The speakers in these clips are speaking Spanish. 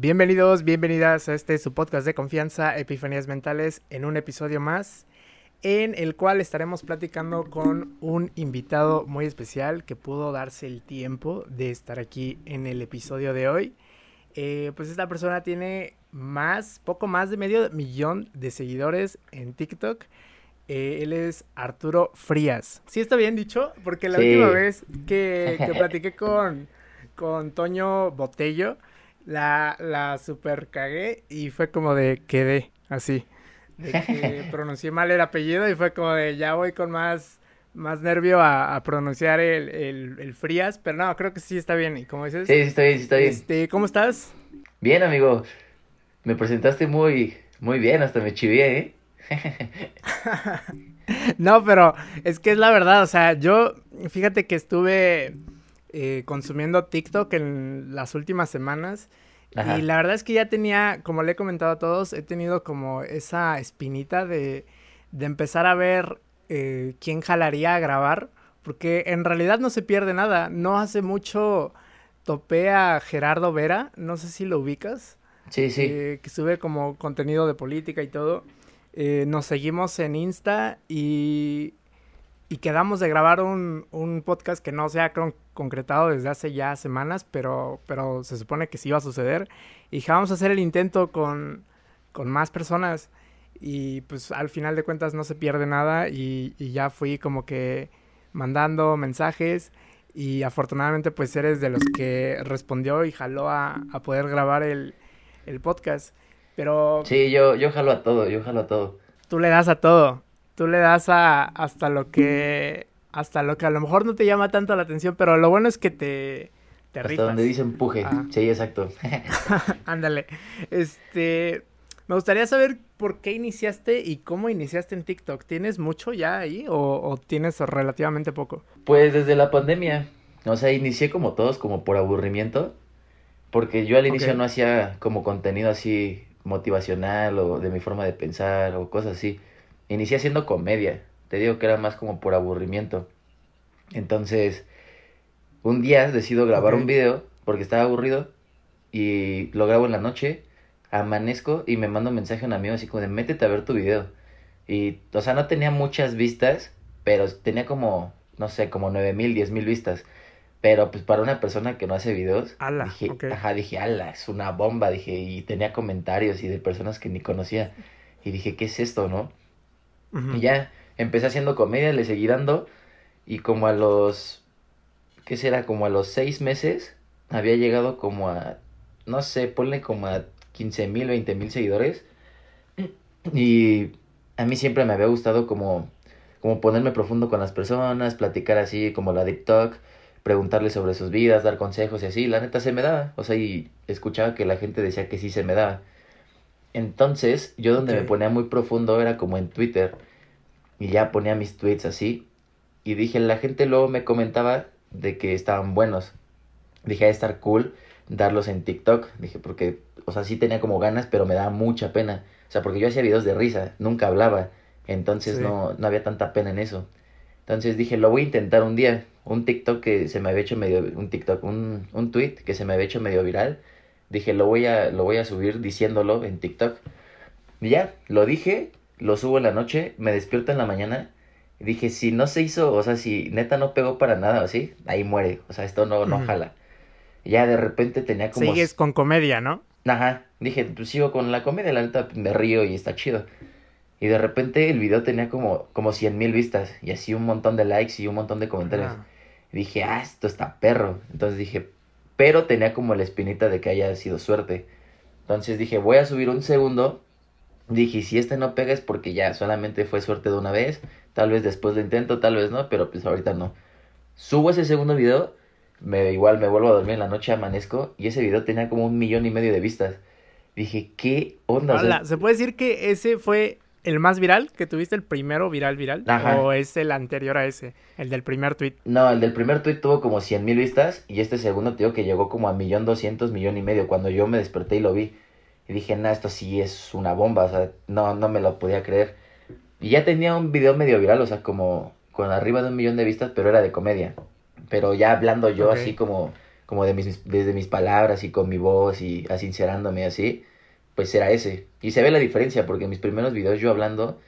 Bienvenidos, bienvenidas a este su podcast de confianza, Epifanías Mentales, en un episodio más, en el cual estaremos platicando con un invitado muy especial que pudo darse el tiempo de estar aquí en el episodio de hoy. Eh, pues esta persona tiene más, poco más de medio millón de seguidores en TikTok. Eh, él es Arturo Frías. ¿Sí está bien dicho? Porque la última vez que, que platiqué con, con Toño Botello, la, la super cagué y fue como de quedé así. De que pronuncié mal el apellido y fue como de ya voy con más, más nervio a, pronunciar el, el, Frías, pero no, creo que sí está bien. ¿Y cómo dices? Sí, sí está bien, sí está bien. Este, ¿Cómo estás? Bien, amigo. Me presentaste muy, muy bien, hasta me chivié, ¿eh? no, pero es que es la verdad, o sea, yo, fíjate que estuve eh, consumiendo TikTok en las últimas semanas. Y la verdad es que ya tenía, como le he comentado a todos, he tenido como esa espinita de, de empezar a ver eh, quién jalaría a grabar, porque en realidad no se pierde nada. No hace mucho topé a Gerardo Vera, no sé si lo ubicas. Sí, sí. Eh, que sube como contenido de política y todo. nos seguimos en Insta y y quedamos de grabar un, un podcast que no se ha concretado desde hace ya semanas, pero, pero se supone que sí iba a suceder. Y dije, vamos a hacer el intento con, con más personas. Y pues al final de cuentas no se pierde nada y, y ya fui como que mandando mensajes y afortunadamente pues eres de los que respondió y jaló a, a poder grabar el, el, podcast. Pero... Sí, yo, yo jalo a todo, yo jalo a todo. Tú le das a todo tú le das a hasta lo que hasta lo que a lo mejor no te llama tanto la atención, pero lo bueno es que te te hasta donde dice empuje. Sí, exacto. Ándale. Este, me gustaría saber por qué iniciaste y cómo iniciaste en TikTok. ¿Tienes mucho ya ahí o, tienes relativamente poco? Pues desde la pandemia. O sea, inicié como todos, como por aburrimiento. Porque yo al inicio no hacía como contenido así motivacional o de mi forma de pensar o cosas así. Inicié haciendo comedia. Te digo que era más como por aburrimiento. Entonces, un día decido grabar un video porque estaba aburrido y lo grabo en la noche, amanezco y me mando un mensaje a un amigo así como de métete a ver tu video. Y, o sea, no tenía muchas vistas, pero tenía como, no sé, como nueve mil, diez mil vistas. Pero pues para una persona que no hace videos, dije, ajá, dije, ala, es una bomba, dije, y tenía comentarios y de personas que ni conocía. Y dije, ¿qué es esto, no? Y ya empecé haciendo comedia, le seguí dando. Y como a los. ¿Qué será? Como a los seis meses. Había llegado como a. No sé, ponle como a 15 mil, 20 mil seguidores. Y a mí siempre me había gustado como. Como ponerme profundo con las personas, platicar así como la TikTok, preguntarles sobre sus vidas, dar consejos y así. La neta se me daba. O sea, y escuchaba que la gente decía que sí se me daba. Entonces, yo donde me ponía muy profundo era como en Twitter. Y ya ponía mis tweets así. Y dije, la gente luego me comentaba de que estaban buenos. Dije, a estar cool darlos en TikTok. Dije, porque, o sea, sí tenía como ganas, pero me daba mucha pena. O sea, porque yo hacía videos de risa, nunca hablaba. Entonces no, no había tanta pena en eso. Entonces dije, lo voy a intentar un día. Un TikTok que se me había hecho medio, un TikTok, un, un tweet que se me había hecho medio viral Dije, lo voy a, lo voy a subir diciéndolo en TikTok. Y ya, lo dije, lo subo en la noche, me despierto en la mañana. Y dije, si no se hizo, o sea, si neta no pegó para nada, así, ahí muere. O sea, esto no, no jala. Y ya de repente tenía como... Sigues con comedia, ¿no? Ajá. Dije, pues sigo con la comedia, la neta me río y está chido. Y de repente el video tenía como, como 100 mil vistas y así un montón de likes y un montón de comentarios. dije, ah, esto está perro. Entonces dije, pero tenía como la espinita de que haya sido suerte. Entonces dije, voy a subir un segundo. Dije, si este no pega es porque ya solamente fue suerte de una vez. Tal vez después lo intento, tal vez no, pero pues ahorita no. Subo ese segundo video, me igual me vuelvo a dormir en la noche, amanezco y ese video tenía como un millón y medio de vistas. Dije, ¿qué onda? ¿Se puede decir que ese fue el más viral que tuviste, el primero viral viral? ¿O es el anterior a ese, el del primer tweet? No, el del primer tweet tuvo como 100 mil vistas y este segundo te digo que llegó como a millón doscientos, millón y medio cuando yo me desperté y lo vi. Y dije, nah, esto sí es una bomba, o sea, no, no me lo podía creer. Y ya tenía un video medio viral, o sea, como con arriba de un millón de vistas, pero era de comedia. Pero ya hablando yo así como, como de mis, desde mis palabras y con mi voz y asincerándome así, pues era ese. Y se ve la diferencia porque en mis primeros videos yo hablando,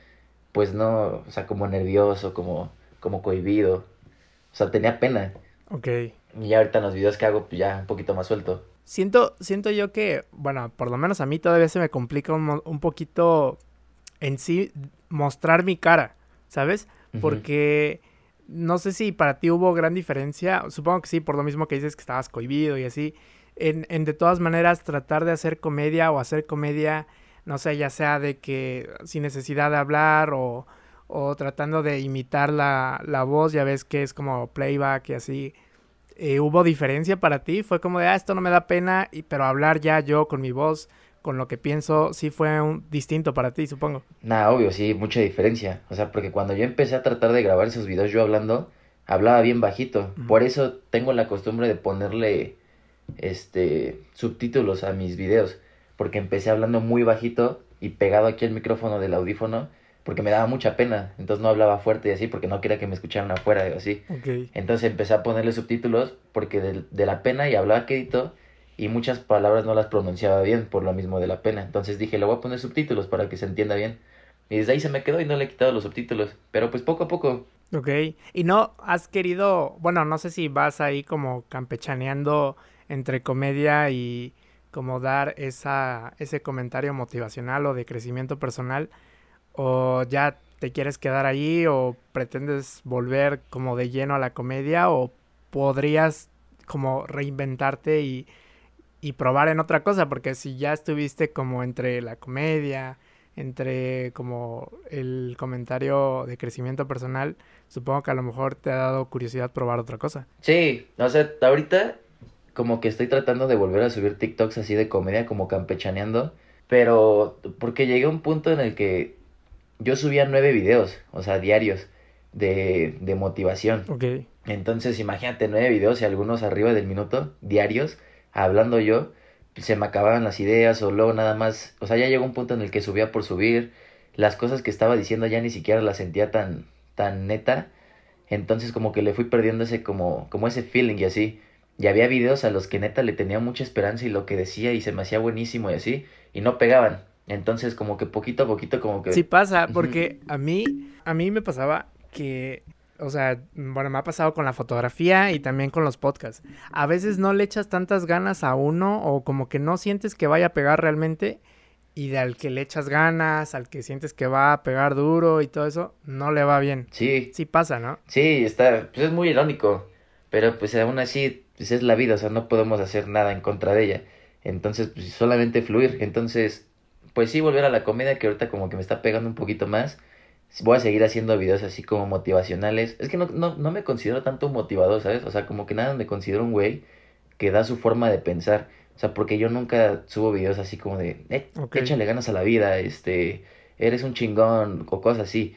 pues no, o sea, como nervioso, como, como cohibido. O sea, tenía pena. Ok. Y ya ahorita en los videos que hago, pues ya un poquito más suelto. Siento, siento yo que, bueno, por lo menos a mí todavía se me complica un, un poquito en sí mostrar mi cara, ¿sabes? Porque no sé si para ti hubo gran diferencia, supongo que sí, por lo mismo que dices que estabas cohibido y así, en, en de todas maneras tratar de hacer comedia o hacer comedia, no sé, ya sea de que sin necesidad de hablar o, o tratando de imitar la, la voz, ya ves que es como playback y así. Eh, ¿Hubo diferencia para ti? Fue como de, ah, esto no me da pena, y, pero hablar ya yo con mi voz, con lo que pienso, sí fue un, distinto para ti, supongo. Nada, obvio, sí, mucha diferencia. O sea, porque cuando yo empecé a tratar de grabar esos videos yo hablando, hablaba bien bajito. Por eso tengo la costumbre de ponerle este subtítulos a mis videos. Porque empecé hablando muy bajito y pegado aquí el micrófono del audífono porque me daba mucha pena, entonces no hablaba fuerte y así porque no quería que me escucharan afuera y así. Entonces empecé a ponerle subtítulos porque de, de la pena y hablaba quedito y muchas palabras no las pronunciaba bien por lo mismo de la pena. Entonces dije, le voy a poner subtítulos para que se entienda bien. Y desde ahí se me quedó y no le he quitado los subtítulos, pero pues poco a poco. Ok, y no has querido, bueno, no sé si vas ahí como campechaneando entre comedia y como dar esa, ese comentario motivacional o de crecimiento personal ¿O ya te quieres quedar ahí o pretendes volver como de lleno a la comedia o podrías como reinventarte y, y probar en otra cosa? Porque si ya estuviste como entre la comedia, entre como el comentario de crecimiento personal, supongo que a lo mejor te ha dado curiosidad probar otra cosa. Sí, o sea, ahorita como que estoy tratando de volver a subir TikToks así de comedia, como campechaneando, pero porque llegué a un punto en el que yo subía nueve videos, o sea, diarios de, de motivación. Ok. Entonces, imagínate, nueve videos y algunos arriba del minuto, diarios, hablando yo, se me acababan las ideas o luego nada más, o sea, ya llegó un punto en el que subía por subir, las cosas que estaba diciendo ya ni siquiera las sentía tan, tan neta, entonces como que le fui perdiendo ese como, como ese feeling y así, y había videos a los que neta le tenía mucha esperanza y lo que decía y se me hacía buenísimo y así, y no pegaban, entonces, como que poquito a poquito, como que... Sí pasa, porque a mí, a mí me pasaba que, o sea, bueno, me ha pasado con la fotografía y también con los podcasts. A veces no le echas tantas ganas a uno o como que no sientes que vaya a pegar realmente y de al que le echas ganas, al que sientes que va a pegar duro y todo eso, no le va bien. Sí. Sí pasa, ¿no? Sí, está, pues es muy irónico, pero pues aún así, pues es la vida, o sea, no podemos hacer nada en contra de ella. Entonces, pues solamente fluir. Entonces, pues sí, volver a la comedia que ahorita como que me está pegando un poquito más. Voy a seguir haciendo videos así como motivacionales. Es que no, no, no me considero tanto un motivador, ¿sabes? O sea, como que nada me considero un güey que da su forma de pensar. O sea, porque yo nunca subo videos así como de, eh, échale ganas a la vida, este, eres un chingón o cosas así.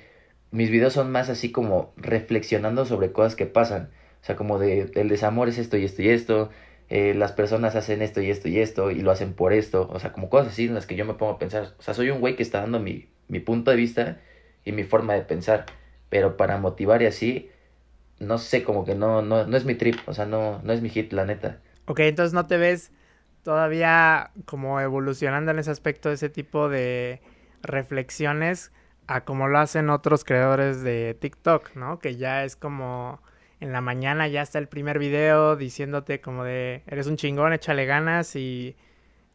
Mis videos son más así como reflexionando sobre cosas que pasan. O sea, como de, el desamor es esto y esto y esto, eh, las personas hacen esto y esto y esto y lo hacen por esto, o sea, como cosas así en las que yo me pongo a pensar, o sea, soy un güey que está dando mi, mi punto de vista y mi forma de pensar, pero para motivar y así, no sé, como que no, no, no es mi trip, o sea, no, no es mi hit, la neta. Ok, entonces no te ves todavía como evolucionando en ese aspecto, ese tipo de reflexiones a como lo hacen otros creadores de TikTok, ¿no? Que ya es como en la mañana ya está el primer video diciéndote como de, eres un chingón, échale ganas y,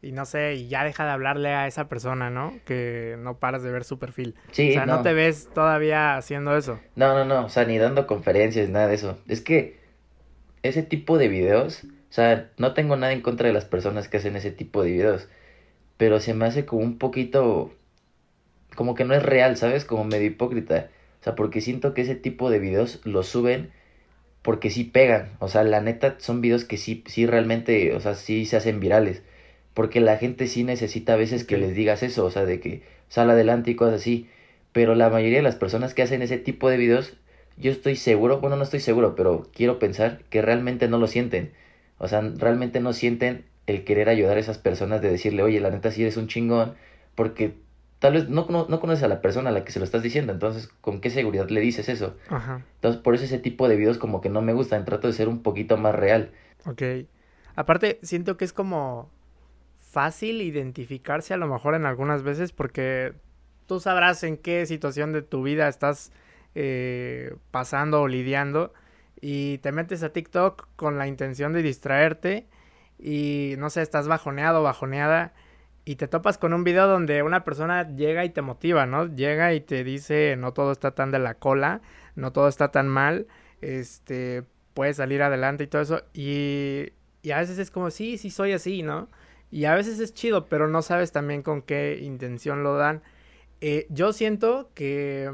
y no sé, y ya deja de hablarle a esa persona, ¿no? Que no paras de ver su perfil. Sí, o sea, no. te ves todavía haciendo eso. No, no, no, o sea, ni dando conferencias, nada de eso. Es que ese tipo de videos, o sea, no tengo nada en contra de las personas que hacen ese tipo de videos, pero se me hace como un poquito, como que no es real, ¿sabes? Como medio hipócrita. O sea, porque siento que ese tipo de videos los suben porque sí pegan, o sea, la neta son videos que sí, sí realmente, o sea, sí se hacen virales, porque la gente sí necesita a veces que les digas eso, o sea, de que sale adelante y cosas así, pero la mayoría de las personas que hacen ese tipo de videos, yo estoy seguro, bueno, no estoy seguro, pero quiero pensar que realmente no lo sienten, o sea, realmente no sienten el querer ayudar a esas personas de decirle, oye, la neta sí eres un chingón, porque tal vez no, no, conoces a la persona a la que se lo estás diciendo, entonces, ¿con qué seguridad le dices eso? Ajá. Entonces, por eso ese tipo de videos como que no me gustan, trato de ser un poquito más real. Ok. Aparte, siento que es como fácil identificarse a lo mejor en algunas veces porque tú sabrás en qué situación de tu vida estás eh, pasando o lidiando y te metes a TikTok con la intención de distraerte y no sé, estás bajoneado, bajoneada y te topas con un video donde una persona llega y te motiva, ¿no? Llega y te dice, no todo está tan de la cola, no todo está tan mal, este, puedes salir adelante y todo eso. Y, y a veces es como, sí, sí soy así, ¿no? Y a veces es chido, pero no sabes también con qué intención lo dan. Eh, yo siento que,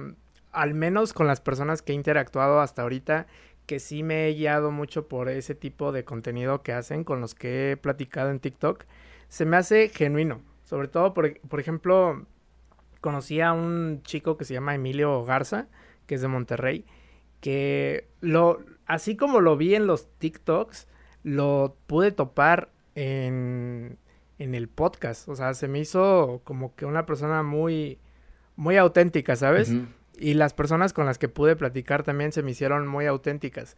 al menos con las personas que he interactuado hasta ahorita, que sí me he guiado mucho por ese tipo de contenido que hacen con los que he platicado en TikTok, se me hace genuino. Sobre todo, por, por ejemplo, conocí a un chico que se llama Emilio Garza, que es de Monterrey, que lo, así como lo vi en los TikToks, lo pude topar en, en el podcast. O sea, se me hizo como que una persona muy, muy auténtica, ¿sabes? Y las personas con las que pude platicar también se me hicieron muy auténticas.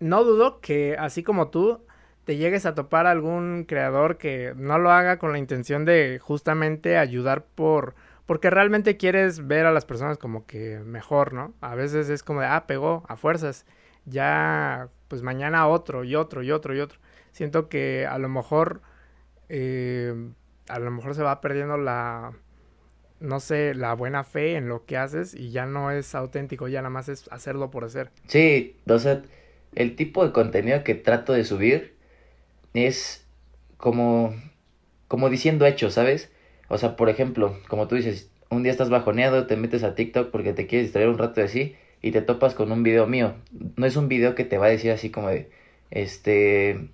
No dudo que, así como tú, te llegues a topar algún creador que no lo haga con la intención de justamente ayudar por porque realmente quieres ver a las personas como que mejor, ¿no? A veces es como de, ah, pegó a fuerzas, ya pues mañana otro y otro y otro y otro. Siento que a lo mejor, eh, a lo mejor se va perdiendo la, no sé, la buena fe en lo que haces y ya no es auténtico, ya nada más es hacerlo por hacer. Sí, o el tipo de contenido que trato de subir es como, como diciendo hechos, ¿sabes? O sea, por ejemplo, como tú dices, un día estás bajoneado, te metes a TikTok porque te quieres distraer un rato de así y te topas con un video mío. No es un video que te va a decir así como de, este,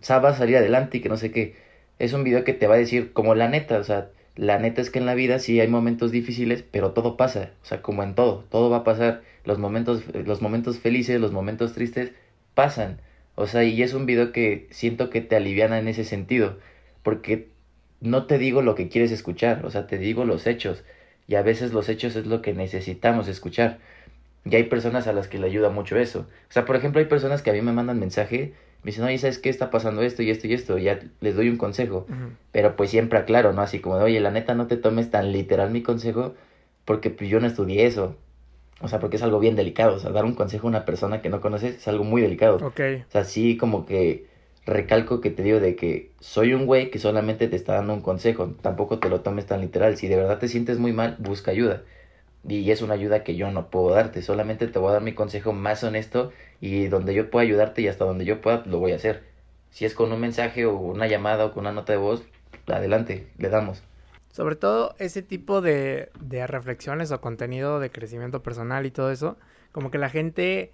sabes salir adelante y que no sé qué. Es un video que te va a decir como la neta, o sea, la neta es que en la vida sí hay momentos difíciles, pero todo pasa, o sea, como en todo, todo va a pasar. Los momentos, los momentos felices, los momentos tristes pasan. O sea, y es un video que siento que te aliviana en ese sentido, porque no te digo lo que quieres escuchar, o sea, te digo los hechos, y a veces los hechos es lo que necesitamos escuchar. Y hay personas a las que le ayuda mucho eso. O sea, por ejemplo, hay personas que a mí me mandan mensaje, me dicen, oye, ¿sabes qué está pasando esto y esto y esto? Y ya les doy un consejo. Pero pues siempre aclaro, ¿no? Así como de, oye, la neta no te tomes tan literal mi consejo, porque pues yo no estudié eso. O sea, porque es algo bien delicado. O sea, dar un consejo a una persona que no conoces es algo muy delicado. Ok. O sea, sí como que recalco que te digo de que soy un güey que solamente te está dando un consejo. Tampoco te lo tomes tan literal. Si de verdad te sientes muy mal, busca ayuda. Y es una ayuda que yo no puedo darte. Solamente te voy a dar mi consejo más honesto y donde yo pueda ayudarte y hasta donde yo pueda lo voy a hacer. Si es con un mensaje o una llamada o con una nota de voz, adelante, le damos. Sobre todo ese tipo de, de reflexiones o contenido de crecimiento personal y todo eso, como que la gente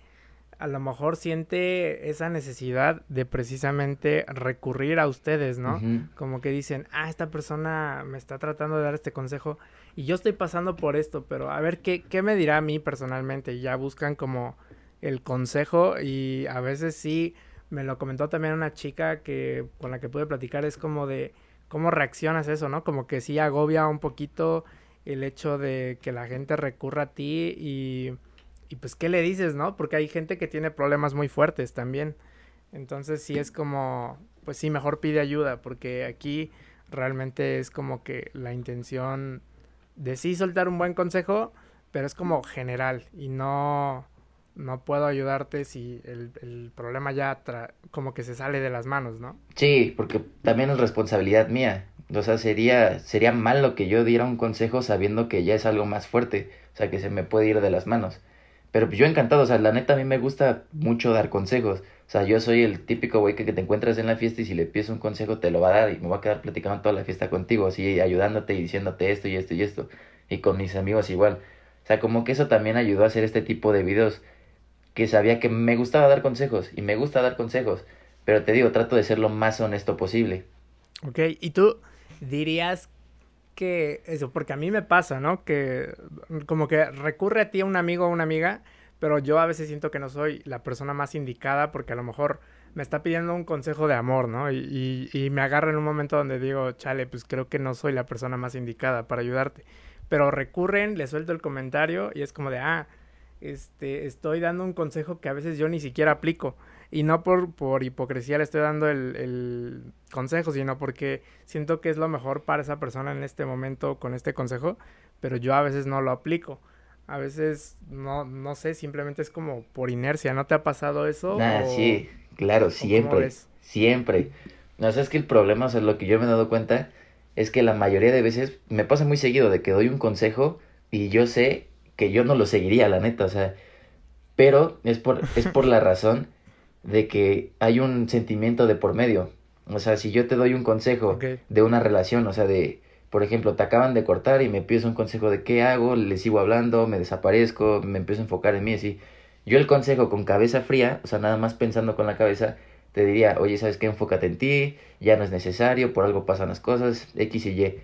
a lo mejor siente esa necesidad de precisamente recurrir a ustedes, ¿no? Como que dicen, ah, esta persona me está tratando de dar este consejo y yo estoy pasando por esto, pero a ver, ¿qué, qué me dirá a mí personalmente? Y ya buscan como el consejo y a veces sí, me lo comentó también una chica que con la que pude platicar, es como de cómo reaccionas a eso, ¿no? Como que sí agobia un poquito el hecho de que la gente recurra a ti y, y pues qué le dices, ¿no? Porque hay gente que tiene problemas muy fuertes también. Entonces sí es como, pues sí, mejor pide ayuda, porque aquí realmente es como que la intención de sí soltar un buen consejo, pero es como general y no, no puedo ayudarte si el, el problema ya como que se sale de las manos, ¿no? Sí, porque también es responsabilidad mía. O sea, sería, sería malo que yo diera un consejo sabiendo que ya es algo más fuerte, o sea, que se me puede ir de las manos. Pero yo encantado, o sea, la neta a mí me gusta mucho dar consejos. O sea, yo soy el típico güey que, que te encuentras en la fiesta y si le pides un consejo te lo va a dar y me va a quedar platicando toda la fiesta contigo, así ayudándote y diciéndote esto y esto y esto. Y con mis amigos igual. O sea, como que eso también ayudó a hacer este tipo de videos que sabía que me gustaba dar consejos y me gusta dar consejos, pero te digo, trato de ser lo más honesto posible. Ok, y tú dirías que eso, porque a mí me pasa, ¿no? Que como que recurre a ti un amigo o una amiga, pero yo a veces siento que no soy la persona más indicada porque a lo mejor me está pidiendo un consejo de amor, ¿no? Y, y, y me agarra en un momento donde digo, chale, pues creo que no soy la persona más indicada para ayudarte. Pero recurren, le suelto el comentario y es como de, ah, este, estoy dando un consejo que a veces yo ni siquiera aplico. Y no por, por hipocresía le estoy dando el, el consejo, sino porque siento que es lo mejor para esa persona en este momento con este consejo, pero yo a veces no lo aplico. A veces no, no sé, simplemente es como por inercia. ¿No te ha pasado eso? Ah, sí, claro, siempre. Siempre. No, sé, es que el problema, o sea, lo que yo me he dado cuenta es que la mayoría de veces me pasa muy seguido de que doy un consejo y yo sé que yo no lo seguiría, la neta, o sea, pero es por, es por la razón de que hay un sentimiento de por medio. O sea, si yo te doy un consejo de una relación, o sea, de, por ejemplo, te acaban de cortar y me pides un consejo de qué hago, le sigo hablando, me desaparezco, me empiezo a enfocar en mí, así. Yo el consejo con cabeza fría, o sea, nada más pensando con la cabeza, te diría, oye, ¿sabes qué? Enfócate en ti, ya no es necesario, por algo pasan las cosas, X y Y.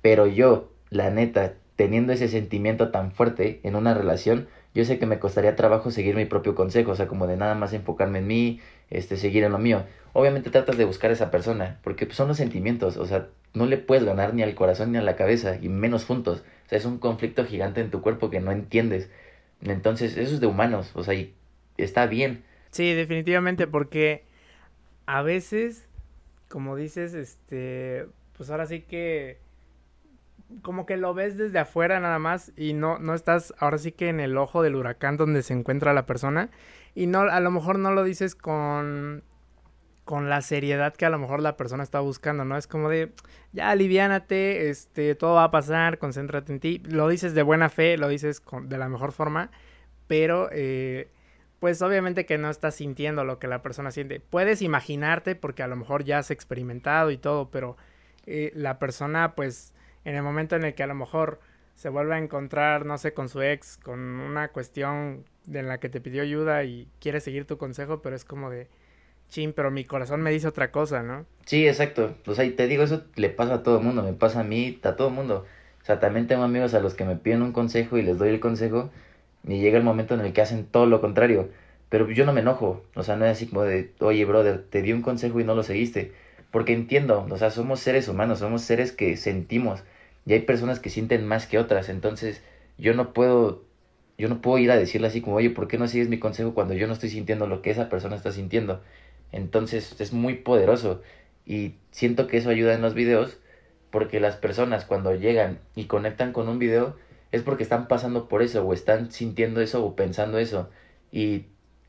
Pero yo, la neta, teniendo ese sentimiento tan fuerte en una relación, yo sé que me costaría trabajo seguir mi propio consejo, o sea, como de nada más enfocarme en mí, este, seguir en lo mío. Obviamente tratas de buscar a esa persona, porque pues, son los sentimientos, o sea, no le puedes ganar ni al corazón ni a la cabeza, y menos juntos. O sea, es un conflicto gigante en tu cuerpo que no entiendes. Entonces, eso es de humanos, o sea, y está bien. Sí, definitivamente, porque a veces, como dices, este, pues ahora sí que como que lo ves desde afuera nada más y no, no estás ahora sí que en el ojo del huracán donde se encuentra la persona y no, a lo mejor no lo dices con, con la seriedad que a lo mejor la persona está buscando, ¿no? Es como de, ya aliviánate, este, todo va a pasar, concéntrate en ti, lo dices de buena fe, lo dices con, de la mejor forma, pero eh, pues obviamente que no estás sintiendo lo que la persona siente. Puedes imaginarte porque a lo mejor ya has experimentado y todo, pero eh, la persona pues en el momento en el que a lo mejor se vuelve a encontrar, no sé, con su ex, con una cuestión en la que te pidió ayuda y quiere seguir tu consejo, pero es como de, chin, pero mi corazón me dice otra cosa, ¿no? Sí, exacto. O sea, y te digo, eso le pasa a todo el mundo, me pasa a mí, a todo el mundo. O sea, también tengo amigos a los que me piden un consejo y les doy el consejo y llega el momento en el que hacen todo lo contrario. Pero yo no me enojo, o sea, no es así como de, oye, brother, te di un consejo y no lo seguiste. Porque entiendo, o sea, somos seres humanos, somos seres que sentimos. Y hay personas que sienten más que otras. Entonces, yo no puedo, yo no puedo ir a decirle así como, oye, ¿por qué no sigues mi consejo cuando yo no estoy sintiendo lo que esa persona está sintiendo? Entonces, es muy poderoso. Y siento que eso ayuda en los videos, porque las personas cuando llegan y conectan con un video, es porque están pasando por eso, o están sintiendo eso, o pensando eso. Y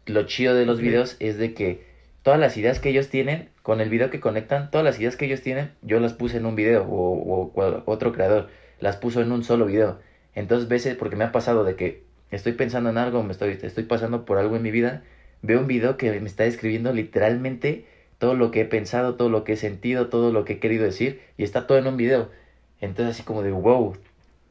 lo chido de los videos es de que todas las ideas que ellos tienen, con el video que conectan, todas las ideas que ellos tienen, yo las puse en un video, o, otro creador las puso en un solo video. Entonces, veces, porque me ha pasado de que estoy pensando en algo, me estoy, estoy pasando por algo en mi vida, veo un video que me está describiendo literalmente todo lo que he pensado, todo lo que he sentido, todo lo que he querido decir, y está todo en un video. Entonces, así como de wow,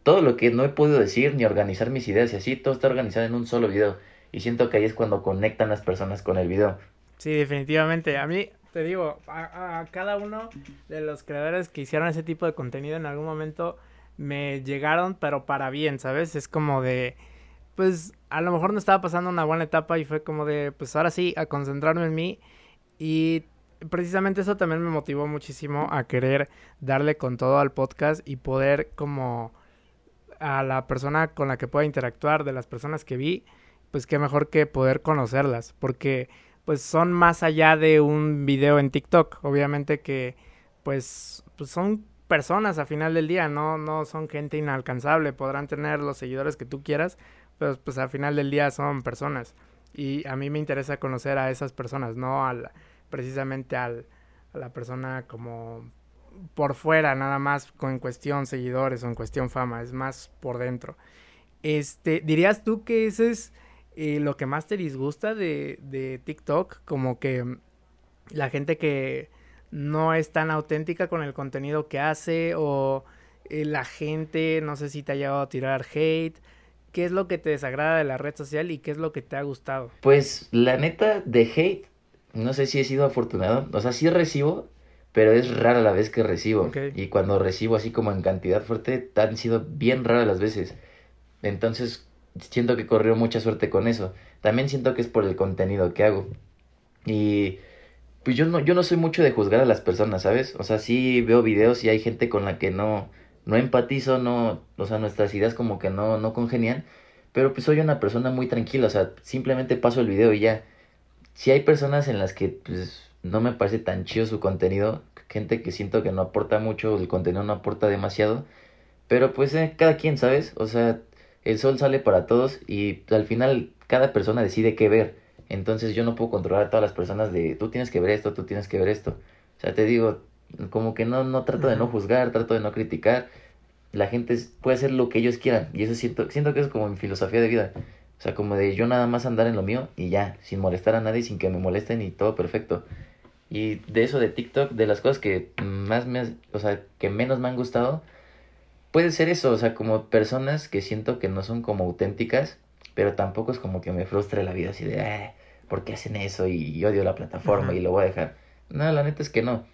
todo lo que no he podido decir ni organizar mis ideas y así, todo está organizado en un solo video. Y siento que ahí es cuando conectan las personas con el video. Sí, definitivamente. A mí, te digo, a, cada uno de los creadores que hicieron ese tipo de contenido en algún momento me llegaron, pero para bien, ¿sabes? Es como de, pues a lo mejor no estaba pasando una buena etapa y fue como de, pues ahora sí, a concentrarme en mí. Y precisamente eso también me motivó muchísimo a querer darle con todo al podcast y poder como a la persona con la que pueda interactuar, de las personas que vi, pues qué mejor que poder conocerlas, porque pues son más allá de un video en TikTok, obviamente que pues, pues son personas a final del día, no, no son gente inalcanzable, podrán tener los seguidores que tú quieras, pero pues a final del día son personas. Y a mí me interesa conocer a esas personas, no al, precisamente al, a la persona como por fuera, nada más con cuestión seguidores o en cuestión fama, es más por dentro. Este, ¿dirías tú que ese es eh, lo que más te disgusta de, de TikTok? Como que la gente que no es tan auténtica con el contenido que hace o eh, la gente, no sé si te ha llegado a tirar hate. ¿Qué es lo que te desagrada de la red social y qué es lo que te ha gustado? Pues la neta de hate, no sé si he sido afortunado. O sea, sí recibo, pero es rara la vez que recibo. Y cuando recibo así como en cantidad fuerte, han sido bien raras las veces. Entonces, siento que corrió mucha suerte con eso. También siento que es por el contenido que hago. Y pues yo no, yo no soy mucho de juzgar a las personas, ¿sabes? O sea, sí veo videos y hay gente con la que no, no empatizo, no, o sea, nuestras ideas como que no, no congenian. Pero pues soy una persona muy tranquila, o sea, simplemente paso el video y ya si hay personas en las que pues, no me parece tan chido su contenido, gente que siento que no aporta mucho, el contenido no aporta demasiado, pero pues eh, cada quien, ¿sabes? O sea, el sol sale para todos y al final cada persona decide qué ver. Entonces yo no puedo controlar a todas las personas de tú tienes que ver esto, tú tienes que ver esto. O sea, te digo, como que no, no trato de no juzgar, trato de no criticar. La gente puede hacer lo que ellos quieran y eso siento, siento que es como mi filosofía de vida. O sea, como de yo nada más andar en lo mío y ya, sin molestar a nadie, sin que me molesten y todo perfecto. Y de eso de TikTok, de las cosas que más me, o sea, que menos me han gustado, puede ser eso, o sea, como personas que siento que no son como auténticas, pero tampoco es como que me frustre la vida así de, eh, ¿por qué hacen eso? Y odio la plataforma y lo voy a dejar. No, la neta es que no.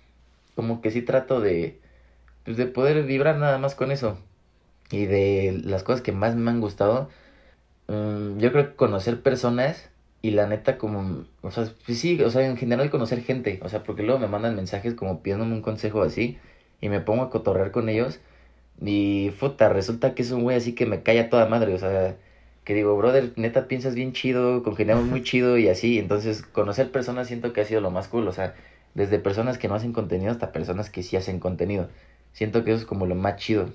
Como que sí trato de, pues de poder vibrar nada más con eso. Y de las cosas que más me han gustado, Mm, yo creo que conocer personas y la neta como, o sea, pues sí, o sea, en general conocer gente, o sea, porque luego me mandan mensajes como pidiéndome un consejo así y me pongo a cotorrear con ellos y puta, resulta que es un güey así que me calla toda madre, o sea, que digo, brother, neta piensas bien chido, congeniamos muy chido y así, entonces conocer personas siento que ha sido lo más cool, o sea, desde personas que no hacen contenido hasta personas que sí hacen contenido. Siento que eso es como lo más chido.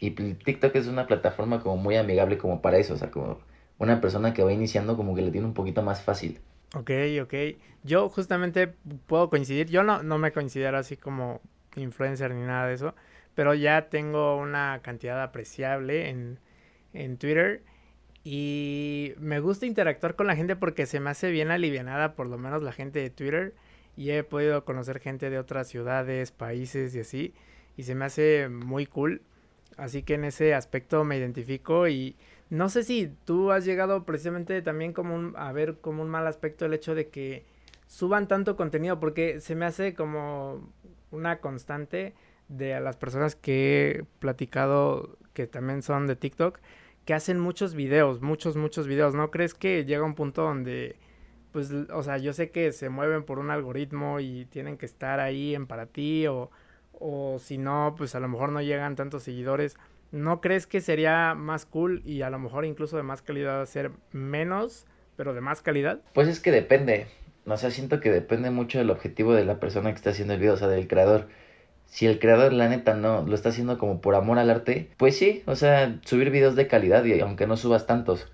Y TikTok es una plataforma como muy amigable como para eso, o sea, como una persona que va iniciando como que le tiene un poquito más fácil. Ok, ok. Yo justamente puedo coincidir, yo no, no me considero así como influencer ni nada de eso, pero ya tengo una cantidad apreciable en, en Twitter. Y me gusta interactuar con la gente porque se me hace bien alivianada, por lo menos la gente de Twitter, y he podido conocer gente de otras ciudades, países y así, y se me hace muy cool. Así que en ese aspecto me identifico. Y no sé si tú has llegado precisamente también como a ver como un mal aspecto el hecho de que suban tanto contenido, porque se me hace como una constante de las personas que he platicado que también son de TikTok, que hacen muchos videos, muchos, muchos videos. ¿No crees que llega un punto donde, pues, o sea, yo sé que se mueven por un algoritmo y tienen que estar ahí en para ti o, o si no, pues a lo mejor no llegan tantos seguidores? ¿No crees que sería más cool y a lo mejor incluso de más calidad hacer menos, pero de más calidad? Pues es que depende. O sea, siento que depende mucho del objetivo de la persona que está haciendo el video, o sea, del creador. Si el creador, la neta, no lo está haciendo como por amor al arte, pues sí, o sea, subir videos de calidad, y aunque no subas tantos.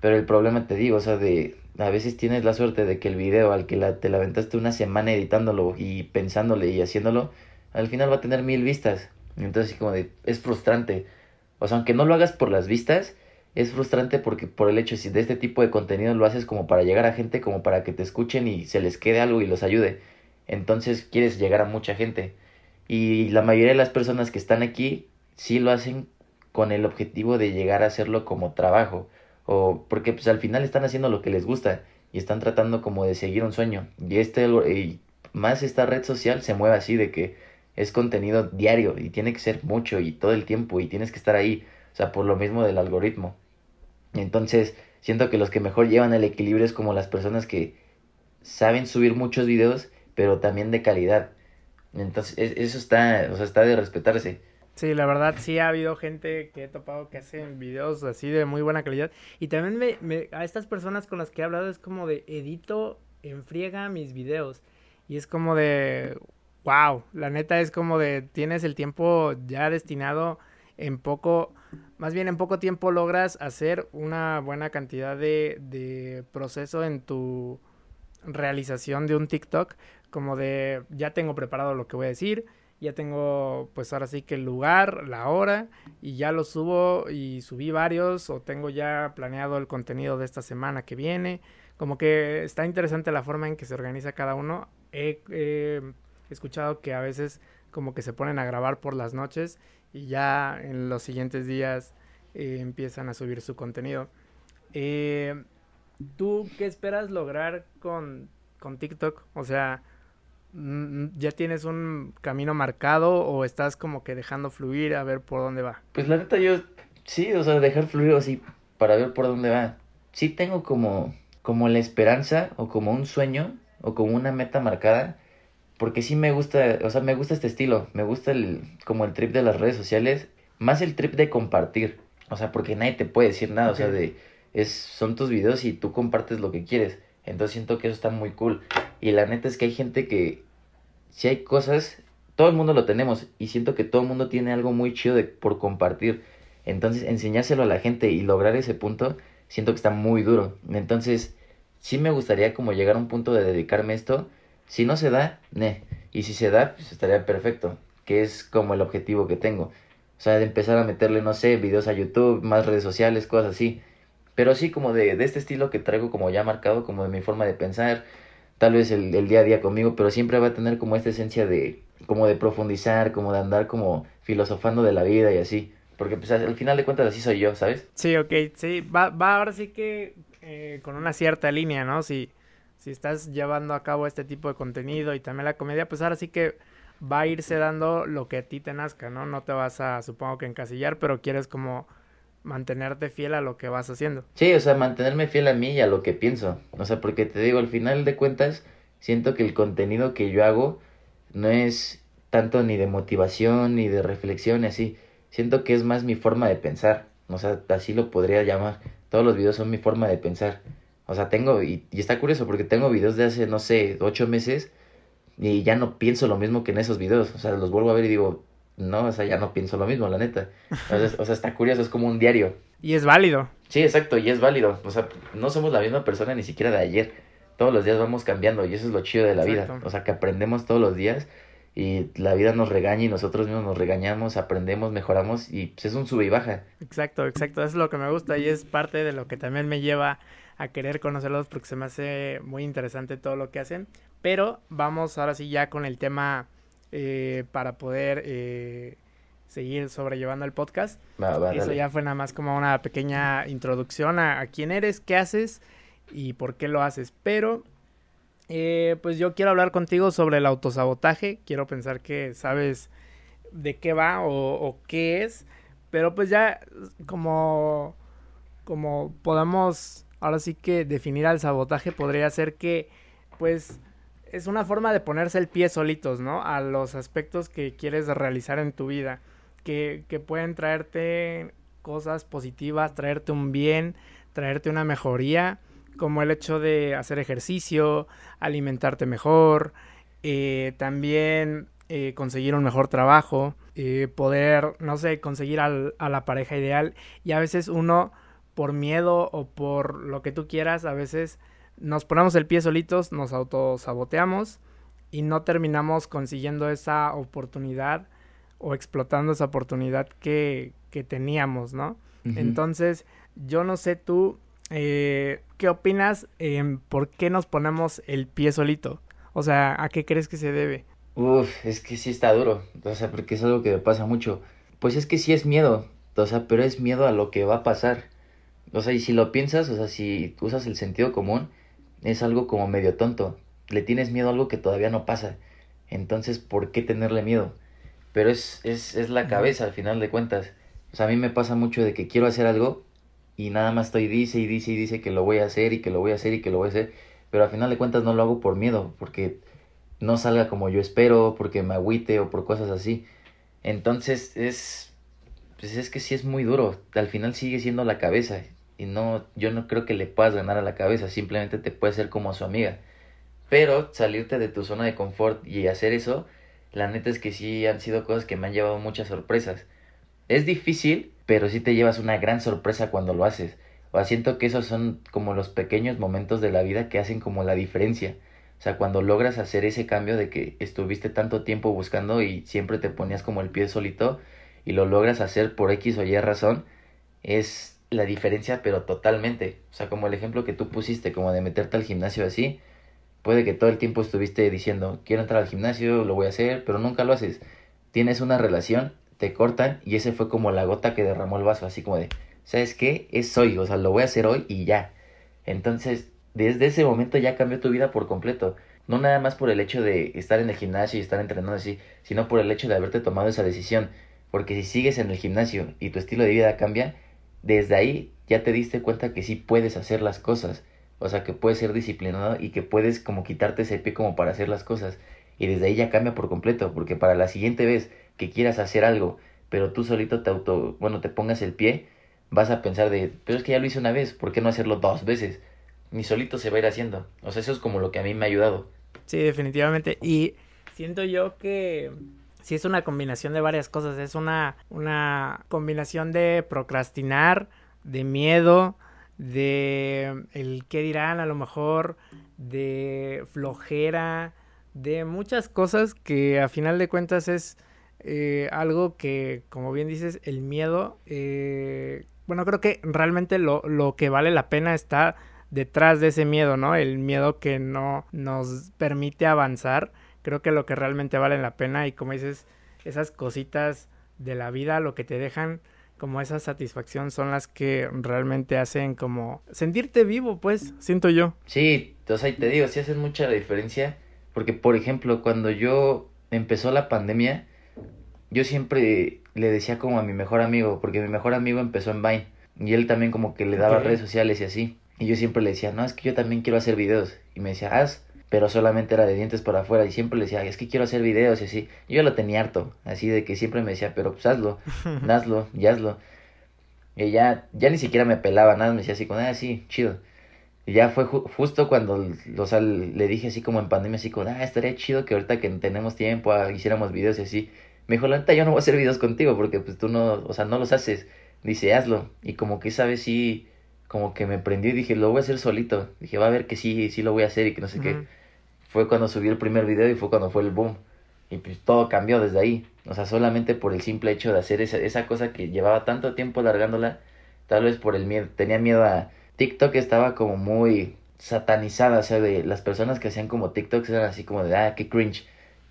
Pero el problema, te digo, o sea, de a veces tienes la suerte de que el video al que la, te la una semana editándolo y pensándole y haciéndolo, al final va a tener mil vistas. Entonces, como de, es frustrante. O sea, aunque no lo hagas por las vistas, es frustrante porque por el hecho de este tipo de contenido lo haces como para llegar a gente, como para que te escuchen y se les quede algo y los ayude. Entonces quieres llegar a mucha gente. Y la mayoría de las personas que están aquí sí lo hacen con el objetivo de llegar a hacerlo como trabajo. O porque pues al final están haciendo lo que les gusta y están tratando como de seguir un sueño. Y este y más esta red social se mueve así de que es contenido diario y tiene que ser mucho y todo el tiempo y tienes que estar ahí, o sea, por lo mismo del algoritmo. Entonces, siento que los que mejor llevan el equilibrio es como las personas que saben subir muchos videos, pero también de calidad. Entonces, eso está, o sea, está de respetarse. Sí, la verdad sí ha habido gente que he topado que hacen videos así de muy buena calidad. Y también me, me, a estas personas con las que he hablado es como de edito en friega mis videos. Y es como de, wow, la neta es como de tienes el tiempo ya destinado en poco, más bien en poco tiempo logras hacer una buena cantidad de, de proceso en tu realización de un TikTok, como de ya tengo preparado lo que voy a decir, ya tengo pues ahora sí que el lugar, la hora y ya lo subo y subí varios o tengo ya planeado el contenido de esta semana que viene, como que está interesante la forma en que se organiza cada uno. He, He escuchado que a veces como que se ponen a grabar por las noches y ya en los siguientes días eh, empiezan a subir su contenido. Eh, ¿Tú qué esperas lograr con, con TikTok? O sea, ¿ya tienes un camino marcado o estás como que dejando fluir a ver por dónde va? Pues la neta yo sí, o sea, dejar fluir así para ver por dónde va. Sí tengo como, como la esperanza o como un sueño o como una meta marcada porque sí me gusta, o sea, me gusta este estilo, me gusta el, como el trip de las redes sociales, más el trip de compartir, o sea, porque nadie te puede decir nada, o sea, de, es, son tus videos y tú compartes lo que quieres, Entonces siento que eso está muy cool. Y la neta es que hay gente que, si hay cosas, todo el mundo lo tenemos. Y siento que todo el mundo tiene algo muy chido de, por compartir. Entonces enseñárselo a la gente y lograr ese punto, siento que está muy duro. Entonces, sí me gustaría como llegar a un punto de dedicarme a esto. Si no se da, ne. Y si se da, pues estaría perfecto. Que es como el objetivo que tengo. O sea, de empezar a meterle, no sé, videos a YouTube, más redes sociales, cosas así. Pero sí como de, de este estilo que traigo como ya marcado, como de mi forma de pensar, tal vez el, el, día a día conmigo, pero siempre va a tener como esta esencia de, como de profundizar, como de andar como filosofando de la vida y así. Porque pues al final de cuentas así soy yo, ¿sabes? Sí, ok, sí, va, va ahora sí que eh, con una cierta línea, ¿no? Si, si estás llevando a cabo este tipo de contenido y también la comedia, pues ahora sí que va a irse dando lo que a ti te nazca, ¿no? No te vas a, supongo que encasillar, pero quieres como mantenerte fiel a lo que vas haciendo. Sí, o sea, mantenerme fiel a mí y a lo que pienso. O sea, porque te digo, al final de cuentas, siento que el contenido que yo hago no es tanto ni de motivación ni de reflexión y así. Siento que es más mi forma de pensar. O sea, así lo podría llamar. Todos los videos son mi forma de pensar. O sea, tengo, y, y está curioso porque tengo videos de hace, no sé, ocho meses y ya no pienso lo mismo que en esos videos. O sea, los vuelvo a ver y digo, no, o sea, ya no pienso lo mismo, la neta. O sea, está curioso, es como un diario. Y es válido. Sí, exacto, y es válido. O sea, no somos la misma persona ni siquiera de ayer. Todos los días vamos cambiando y eso es lo chido de la vida. O sea, que aprendemos todos los días y la vida nos regaña y nosotros mismos nos regañamos, aprendemos, mejoramos y pues es un sube y baja. Exacto, exacto, eso es lo que me gusta y es parte de lo que también me lleva a querer conocerlos porque se me hace muy interesante todo lo que hacen. Pero vamos ahora sí ya con el tema eh, para poder eh, seguir sobrellevando el podcast. Eso ya fue nada más como una pequeña introducción a, quién eres, qué haces y por qué lo haces. Pero, eh, pues yo quiero hablar contigo sobre el autosabotaje. Quiero pensar que sabes de qué va o, o qué es. Pero pues ya como, como podamos ahora sí que definir al sabotaje podría ser que pues es una forma de ponerse el pie solitos, ¿no? A los aspectos que quieres realizar en tu vida, que, que pueden traerte cosas positivas, traerte un bien, traerte una mejoría, como el hecho de hacer ejercicio, alimentarte mejor, eh, también eh, conseguir un mejor trabajo, eh, poder, no sé, conseguir al, a la pareja ideal. Y a veces uno, por miedo o por lo que tú quieras, a veces nos ponemos el pie solitos, nos autosaboteamos y no terminamos consiguiendo esa oportunidad o explotando esa oportunidad que, que teníamos, ¿no? Entonces, yo no sé tú, eh, ¿qué opinas en por qué nos ponemos el pie solito? O sea, ¿a qué crees que se debe? Uf, es que sí está duro, o sea, porque es algo que me pasa mucho. Pues es que sí es miedo, o sea, pero es miedo a lo que va a pasar. O sea, y si lo piensas, o sea, si usas el sentido común, es algo como medio tonto. Le tienes miedo a algo que todavía no pasa. Entonces, ¿por qué tenerle miedo? Pero es, es, es la cabeza al final de cuentas. O sea, a mí me pasa mucho de que quiero hacer algo y nada más estoy dice y dice y dice que lo voy a hacer y que lo voy a hacer y que lo voy a hacer. Pero al final de cuentas no lo hago por miedo, porque no salga como yo espero, porque me agüite o por cosas así. Entonces es, pues es que sí es muy duro. Al final sigue siendo la cabeza y no, yo no creo que le puedas ganar a la cabeza, simplemente te puede ser como su amiga. Pero salirte de tu zona de confort y hacer eso, la neta es que sí han sido cosas que me han llevado muchas sorpresas. Es difícil, pero sí te llevas una gran sorpresa cuando lo haces. O siento que esos son como los pequeños momentos de la vida que hacen como la diferencia. O sea, cuando logras hacer ese cambio de que estuviste tanto tiempo buscando y siempre te ponías como el pie solito y lo logras hacer por X o Y razón, es la diferencia, pero totalmente. O sea, como el ejemplo que tú pusiste, como de meterte al gimnasio así, puede que todo el tiempo estuviste diciendo, quiero entrar al gimnasio, lo voy a hacer, pero nunca lo haces. Tienes una relación, te cortan y ese fue como la gota que derramó el vaso, así como de, ¿sabes qué? Es hoy, o sea, lo voy a hacer hoy y ya. Entonces, desde ese momento ya cambió tu vida por completo. No nada más por el hecho de estar en el gimnasio y estar entrenando así, sino por el hecho de haberte tomado esa decisión. Porque si sigues en el gimnasio y tu estilo de vida cambia, desde ahí ya te diste cuenta que sí puedes hacer las cosas. O sea, que puedes ser disciplinado y que puedes como quitarte ese pie como para hacer las cosas. Y desde ahí ya cambia por completo, porque para la siguiente vez que quieras hacer algo, pero tú solito te auto, bueno, te pongas el pie, vas a pensar de, pero es que ya lo hice una vez, ¿por qué no hacerlo dos veces? ni solito se va a ir haciendo. O sea, eso es como lo que a mí me ha ayudado. Sí, definitivamente. Y siento yo que sí es una combinación de varias cosas. Es una, una combinación de procrastinar, de miedo, de el qué dirán a lo mejor, de flojera, de muchas cosas que a final de cuentas es eh, algo que, como bien dices, el miedo, eh, bueno, creo que realmente lo, lo que vale la pena está detrás de ese miedo, ¿no? El miedo que no nos permite avanzar. Creo que lo que realmente vale la pena y como dices, esas cositas de la vida, lo que te dejan como esa satisfacción son las que realmente hacen como sentirte vivo, pues, siento yo. Sí, o sea, y te digo, sí hacen mucha diferencia, porque por ejemplo, cuando yo empezó la pandemia, yo siempre le decía como a mi mejor amigo, porque mi mejor amigo empezó en Vine, y él también como que le daba redes sociales y así. Y yo siempre le decía, no, es que yo también quiero hacer videos. Y me decía, haz, pero solamente era de dientes para afuera. Y siempre le decía, es que quiero hacer videos y así. Yo lo tenía harto, así de que siempre me decía, pero pues hazlo, hazlo, y hazlo. Y ya, ya ni siquiera me pelaba nada, me decía así, con, ah, sí, chido. Y ya fue justo cuando, o sea, le dije así como en pandemia, así como, ah, estaría chido que ahorita que tenemos tiempo ah, hiciéramos videos y así. Me dijo, la neta, yo no voy a hacer videos contigo porque pues tú no, o sea, no los haces. Dice, hazlo. Y como que esa vez sí, como que me prendió y dije, lo voy a hacer solito. Dije, va a ver que sí, sí lo voy a hacer y que no sé qué. Fue cuando subí el primer video y fue cuando fue el boom. Y pues todo cambió desde ahí. O sea, solamente por el simple hecho de hacer esa, esa cosa que llevaba tanto tiempo largándola. Tal vez por el miedo. Tenía miedo a... TikTok estaba como muy satanizada. O sea, de las personas que hacían como TikToks eran así como de, ah, qué cringe.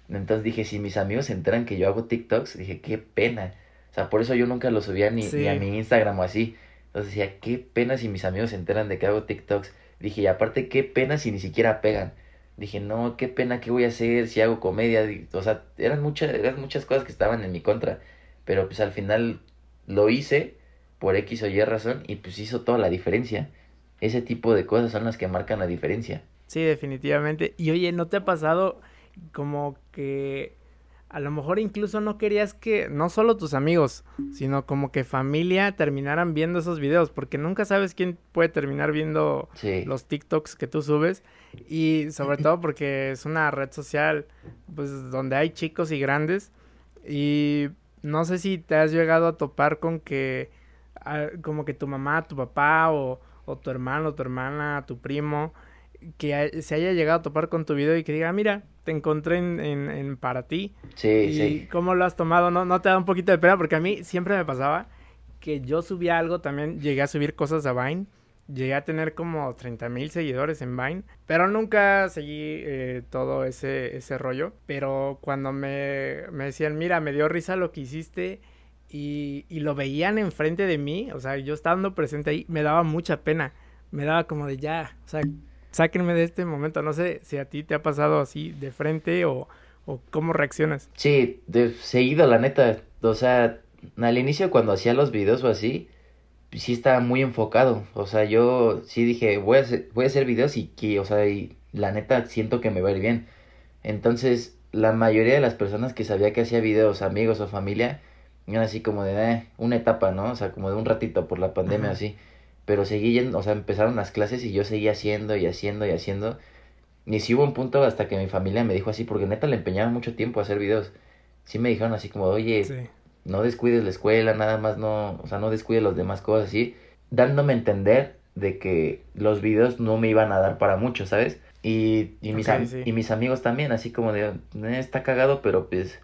Entonces dije, si mis amigos se enteran que yo hago TikToks, dije, qué pena. O sea, por eso yo nunca lo subía ni, ni a mi Instagram o así. Entonces decía, qué pena si mis amigos se enteran de que hago TikToks. Dije, y aparte, qué pena si ni siquiera pegan. Dije, no, qué pena, ¿qué voy a hacer si hago comedia? O sea, eran muchas, eran muchas cosas que estaban en mi contra. Pero pues al final lo hice por X o Y razón y pues hizo toda la diferencia. Ese tipo de cosas son las que marcan la diferencia. Sí, definitivamente. Y oye, ¿no te ha pasado como que a lo mejor incluso no querías que no solo tus amigos, sino como que familia terminaran viendo esos videos, porque nunca sabes quién puede terminar viendo los TikToks que tú subes. Y sobre todo porque es una red social pues donde hay chicos y grandes. Y no sé si te has llegado a topar con que ah, como que tu mamá, tu papá o, o tu hermano, tu hermana, tu primo que se haya llegado a topar con tu video y que diga, ah, mira, te encontré en, en, para ti. Sí, y sí. ¿Cómo lo has tomado? ¿No, ¿No te da un poquito de pena? Porque a mí siempre me pasaba que yo subía algo, también llegué a subir cosas a Vine. Llegué a tener como 30 mil seguidores en Vine, pero nunca seguí eh, todo ese, ese rollo. Pero cuando me, me decían, mira, me dio risa lo que hiciste y, y lo veían enfrente de mí, o sea, yo estando presente ahí, me daba mucha pena. Me daba como de ya, o sea, sáquenme de este momento. No sé si a ti te ha pasado así de frente o, o cómo reaccionas. Sí, de seguido, la neta. O sea, al inicio cuando hacía los videos o así, sí estaba muy enfocado. O sea, yo sí dije, voy a hacer, voy a hacer videos y que, o sea, y la neta siento que me va a ir bien. Entonces, la mayoría de las personas que sabía que hacía videos, amigos o familia, eran así como de eh, una etapa, ¿no? O sea, como de un ratito por la pandemia, así. Pero seguí yendo, o sea, empezaron las clases y yo seguía haciendo y haciendo y haciendo. Ni si hubo un punto hasta que mi familia me dijo así, porque neta le empeñaba mucho tiempo a hacer videos. Sí me dijeron así como, oye, no descuides la escuela, nada más no, o sea, no descuides las demás cosas así. Dándome a entender de que los videos no me iban a dar para mucho, ¿sabes? Y, y, mis, y mis amigos también, así como de, eh, está cagado, pero pues,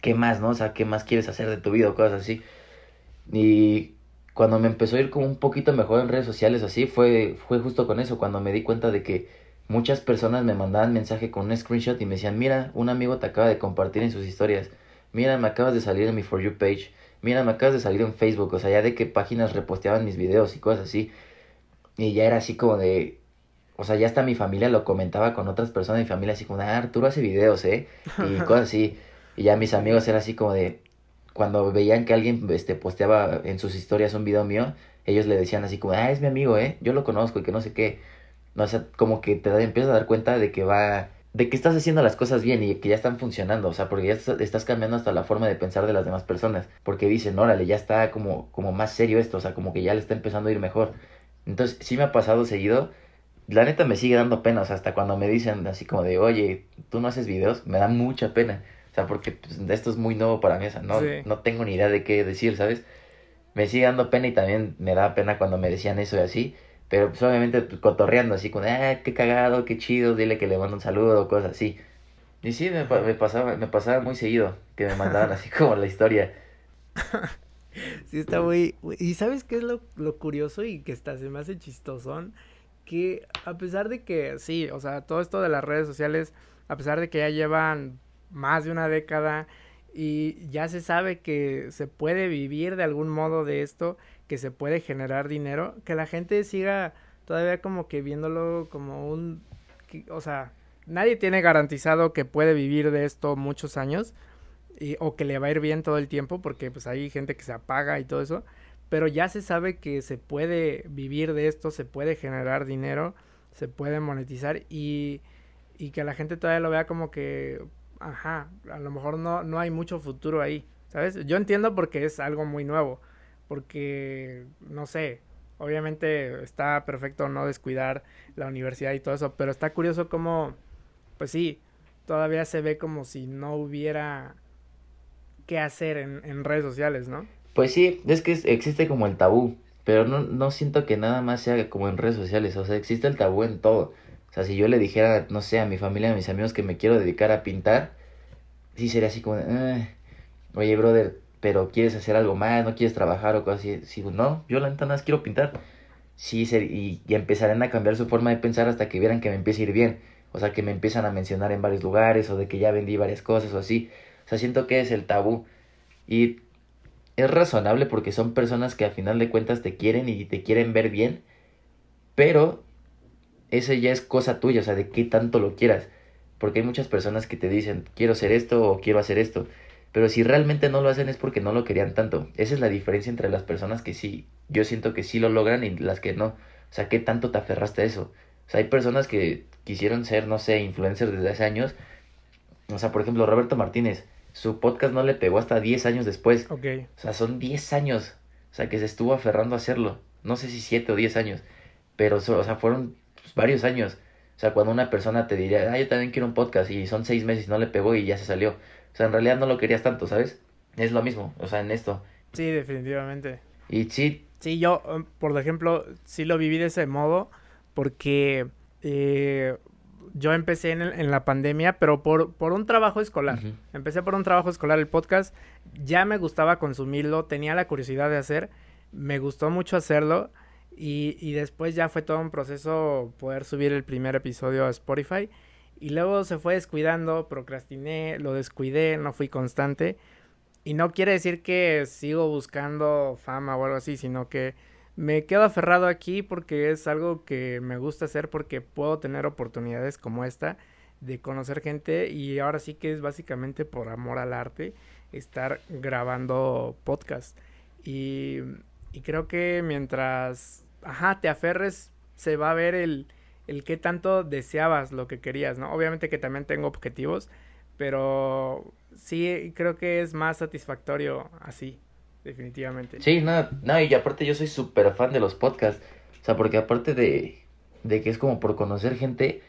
¿qué más, no? O sea, ¿qué más quieres hacer de tu vida o cosas así? Y cuando me empezó a ir como un poquito mejor en redes sociales así, fue, fue justo con eso, cuando me di cuenta de que muchas personas me mandaban mensaje con un screenshot y me decían, mira, un amigo te acaba de compartir en sus historias, mira, me acabas de salir en mi For You page, mira, me acabas de salir en Facebook, o sea, ya de qué páginas reposteaban mis videos y cosas así. Y ya era así como de, o sea, ya hasta mi familia lo comentaba con otras personas de mi familia, así como, ah, Arturo hace videos, ¿eh? Y cosas así. Y ya mis amigos era así como de, cuando veían que alguien este, posteaba en sus historias un video mío, ellos le decían así como, ah, es mi amigo, ¿eh? Yo lo conozco y que no sé qué. No, o sea, como que te empiezas a dar cuenta de que va, de que estás haciendo las cosas bien y que ya están funcionando, o sea, porque ya estás cambiando hasta la forma de pensar de las demás personas, porque dicen, órale, ya está como, como más serio esto, o sea, como que ya le está empezando a ir mejor. Entonces, sí me ha pasado seguido la neta me sigue dando pena, o sea, hasta cuando me dicen así como de, oye, tú no haces videos, me da mucha pena. O sea, porque pues, esto es muy nuevo para mí, o sea, no, no tengo ni idea de qué decir, ¿sabes? Me sigue dando pena y también me da pena cuando me decían eso y así. Pero pues, obviamente pues, cotorreando así con, ah, qué cagado, qué chido, dile que le mando un saludo, cosas así. Y sí, me, me, pasaba, me pasaba muy seguido que me mandaban así como la historia. sí, está muy... ¿Y sabes qué es lo, lo curioso y que está, se me hace chistosón? Que a pesar de que, sí, o sea, todo esto de las redes sociales, a pesar de que ya llevan más de una década y ya se sabe que se puede vivir de algún modo de esto, que se puede generar dinero, que la gente siga todavía como que viéndolo como un, o sea, nadie tiene garantizado que puede vivir de esto muchos años o que le va a ir bien todo el tiempo porque pues hay gente que se apaga y todo eso, pero ya se sabe que se puede vivir de esto, se puede generar dinero, se puede monetizar y, y que la gente todavía lo vea como que, ajá, a lo mejor no, no hay mucho futuro ahí, ¿sabes? Yo entiendo porque es algo muy nuevo porque, no sé, obviamente está perfecto no descuidar la universidad y todo eso, pero está curioso cómo, pues sí, todavía se ve como si no hubiera qué hacer en, en redes sociales, ¿no? Pues sí, es que existe como el tabú, pero no, no siento que nada más sea como en redes sociales, o sea, existe el tabú en todo. O sea, si yo le dijera, no sé, a mi familia, a mis amigos que me quiero dedicar a pintar, sí sería así como, oye, brother, pero quieres hacer algo más, no quieres trabajar o cosas así. Si no, yo la neta nada más quiero pintar. Sí, y, y empezarán a cambiar su forma de pensar hasta que vieran que me empiece a ir bien. O sea, que me empiezan a mencionar en varios lugares o de que ya vendí varias cosas o así. O sea, siento que es el tabú. Y es razonable porque son personas que al final de cuentas te quieren y te quieren ver bien. Pero eso ya es cosa tuya, o sea, de qué tanto lo quieras. Porque hay muchas personas que te dicen, quiero hacer esto o quiero hacer esto. Pero si realmente no lo hacen es porque no lo querían tanto. Esa es la diferencia entre las personas que sí, yo siento que sí lo logran y las que no. O sea, ¿qué tanto te aferraste a eso? O sea, hay personas que quisieron ser, no sé, influencers desde hace años. O sea, por ejemplo, Roberto Martínez, su podcast no le pegó hasta 10 años después. Ok. O sea, son 10 años. O sea, que se estuvo aferrando a hacerlo. No sé si 7 o 10 años. Pero, o sea, fueron varios años. O sea, cuando una persona te diría, ah, yo también quiero un podcast y son 6 meses y no le pegó y ya se salió. O sea, en realidad no lo querías tanto, ¿sabes? Es lo mismo, o sea, en esto. Sí, definitivamente. Y sí. Sí, yo, por ejemplo, sí lo viví de ese modo porque eh, yo empecé en, en, la pandemia, pero por, por un trabajo escolar. Empecé por un trabajo escolar el podcast, ya me gustaba consumirlo, tenía la curiosidad de hacer, me gustó mucho hacerlo y, y después ya fue todo un proceso poder subir el primer episodio a Spotify y luego se fue descuidando, procrastiné, lo descuidé, no fui constante. Y no quiere decir que sigo buscando fama o algo así, sino que me quedo aferrado aquí porque es algo que me gusta hacer porque puedo tener oportunidades como esta de conocer gente y ahora sí que es básicamente por amor al arte estar grabando podcast. Y, y creo que mientras, ajá, te aferres, se va a ver el, el qué tanto deseabas lo que querías, ¿no? Obviamente que también tengo objetivos, pero sí creo que es más satisfactorio así, definitivamente. Sí, no, no, y aparte yo soy súper fan de los podcasts, o sea, porque aparte de, de que es como por conocer gente,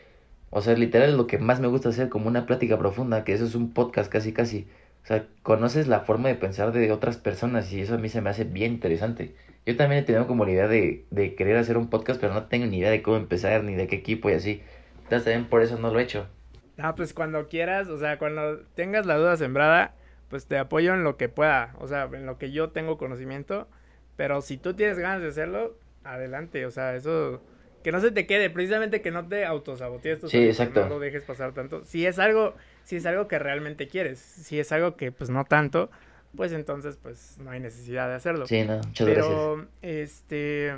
o sea, literal lo que más me gusta hacer, como una plática profunda, que eso es un podcast casi, casi. O sea, conoces la forma de pensar de otras personas y eso a mí se me hace bien interesante. Yo también he tenido como la idea de, de querer hacer un podcast, pero no tengo ni idea de cómo empezar, ni de qué equipo y así. Entonces también por eso no lo he hecho. Ah, pues cuando quieras, o sea, cuando tengas la duda sembrada, pues te apoyo en lo que pueda, o sea, en lo que yo tengo conocimiento. Pero si tú tienes ganas de hacerlo, adelante, o sea, eso que no se te quede, precisamente que no te autosabotees. Sí, exacto. no lo dejes pasar tanto. Si es algo, si es algo que realmente quieres, si es algo que pues no tanto, pues entonces pues no hay necesidad de hacerlo. Sí, no, muchas Pero, este,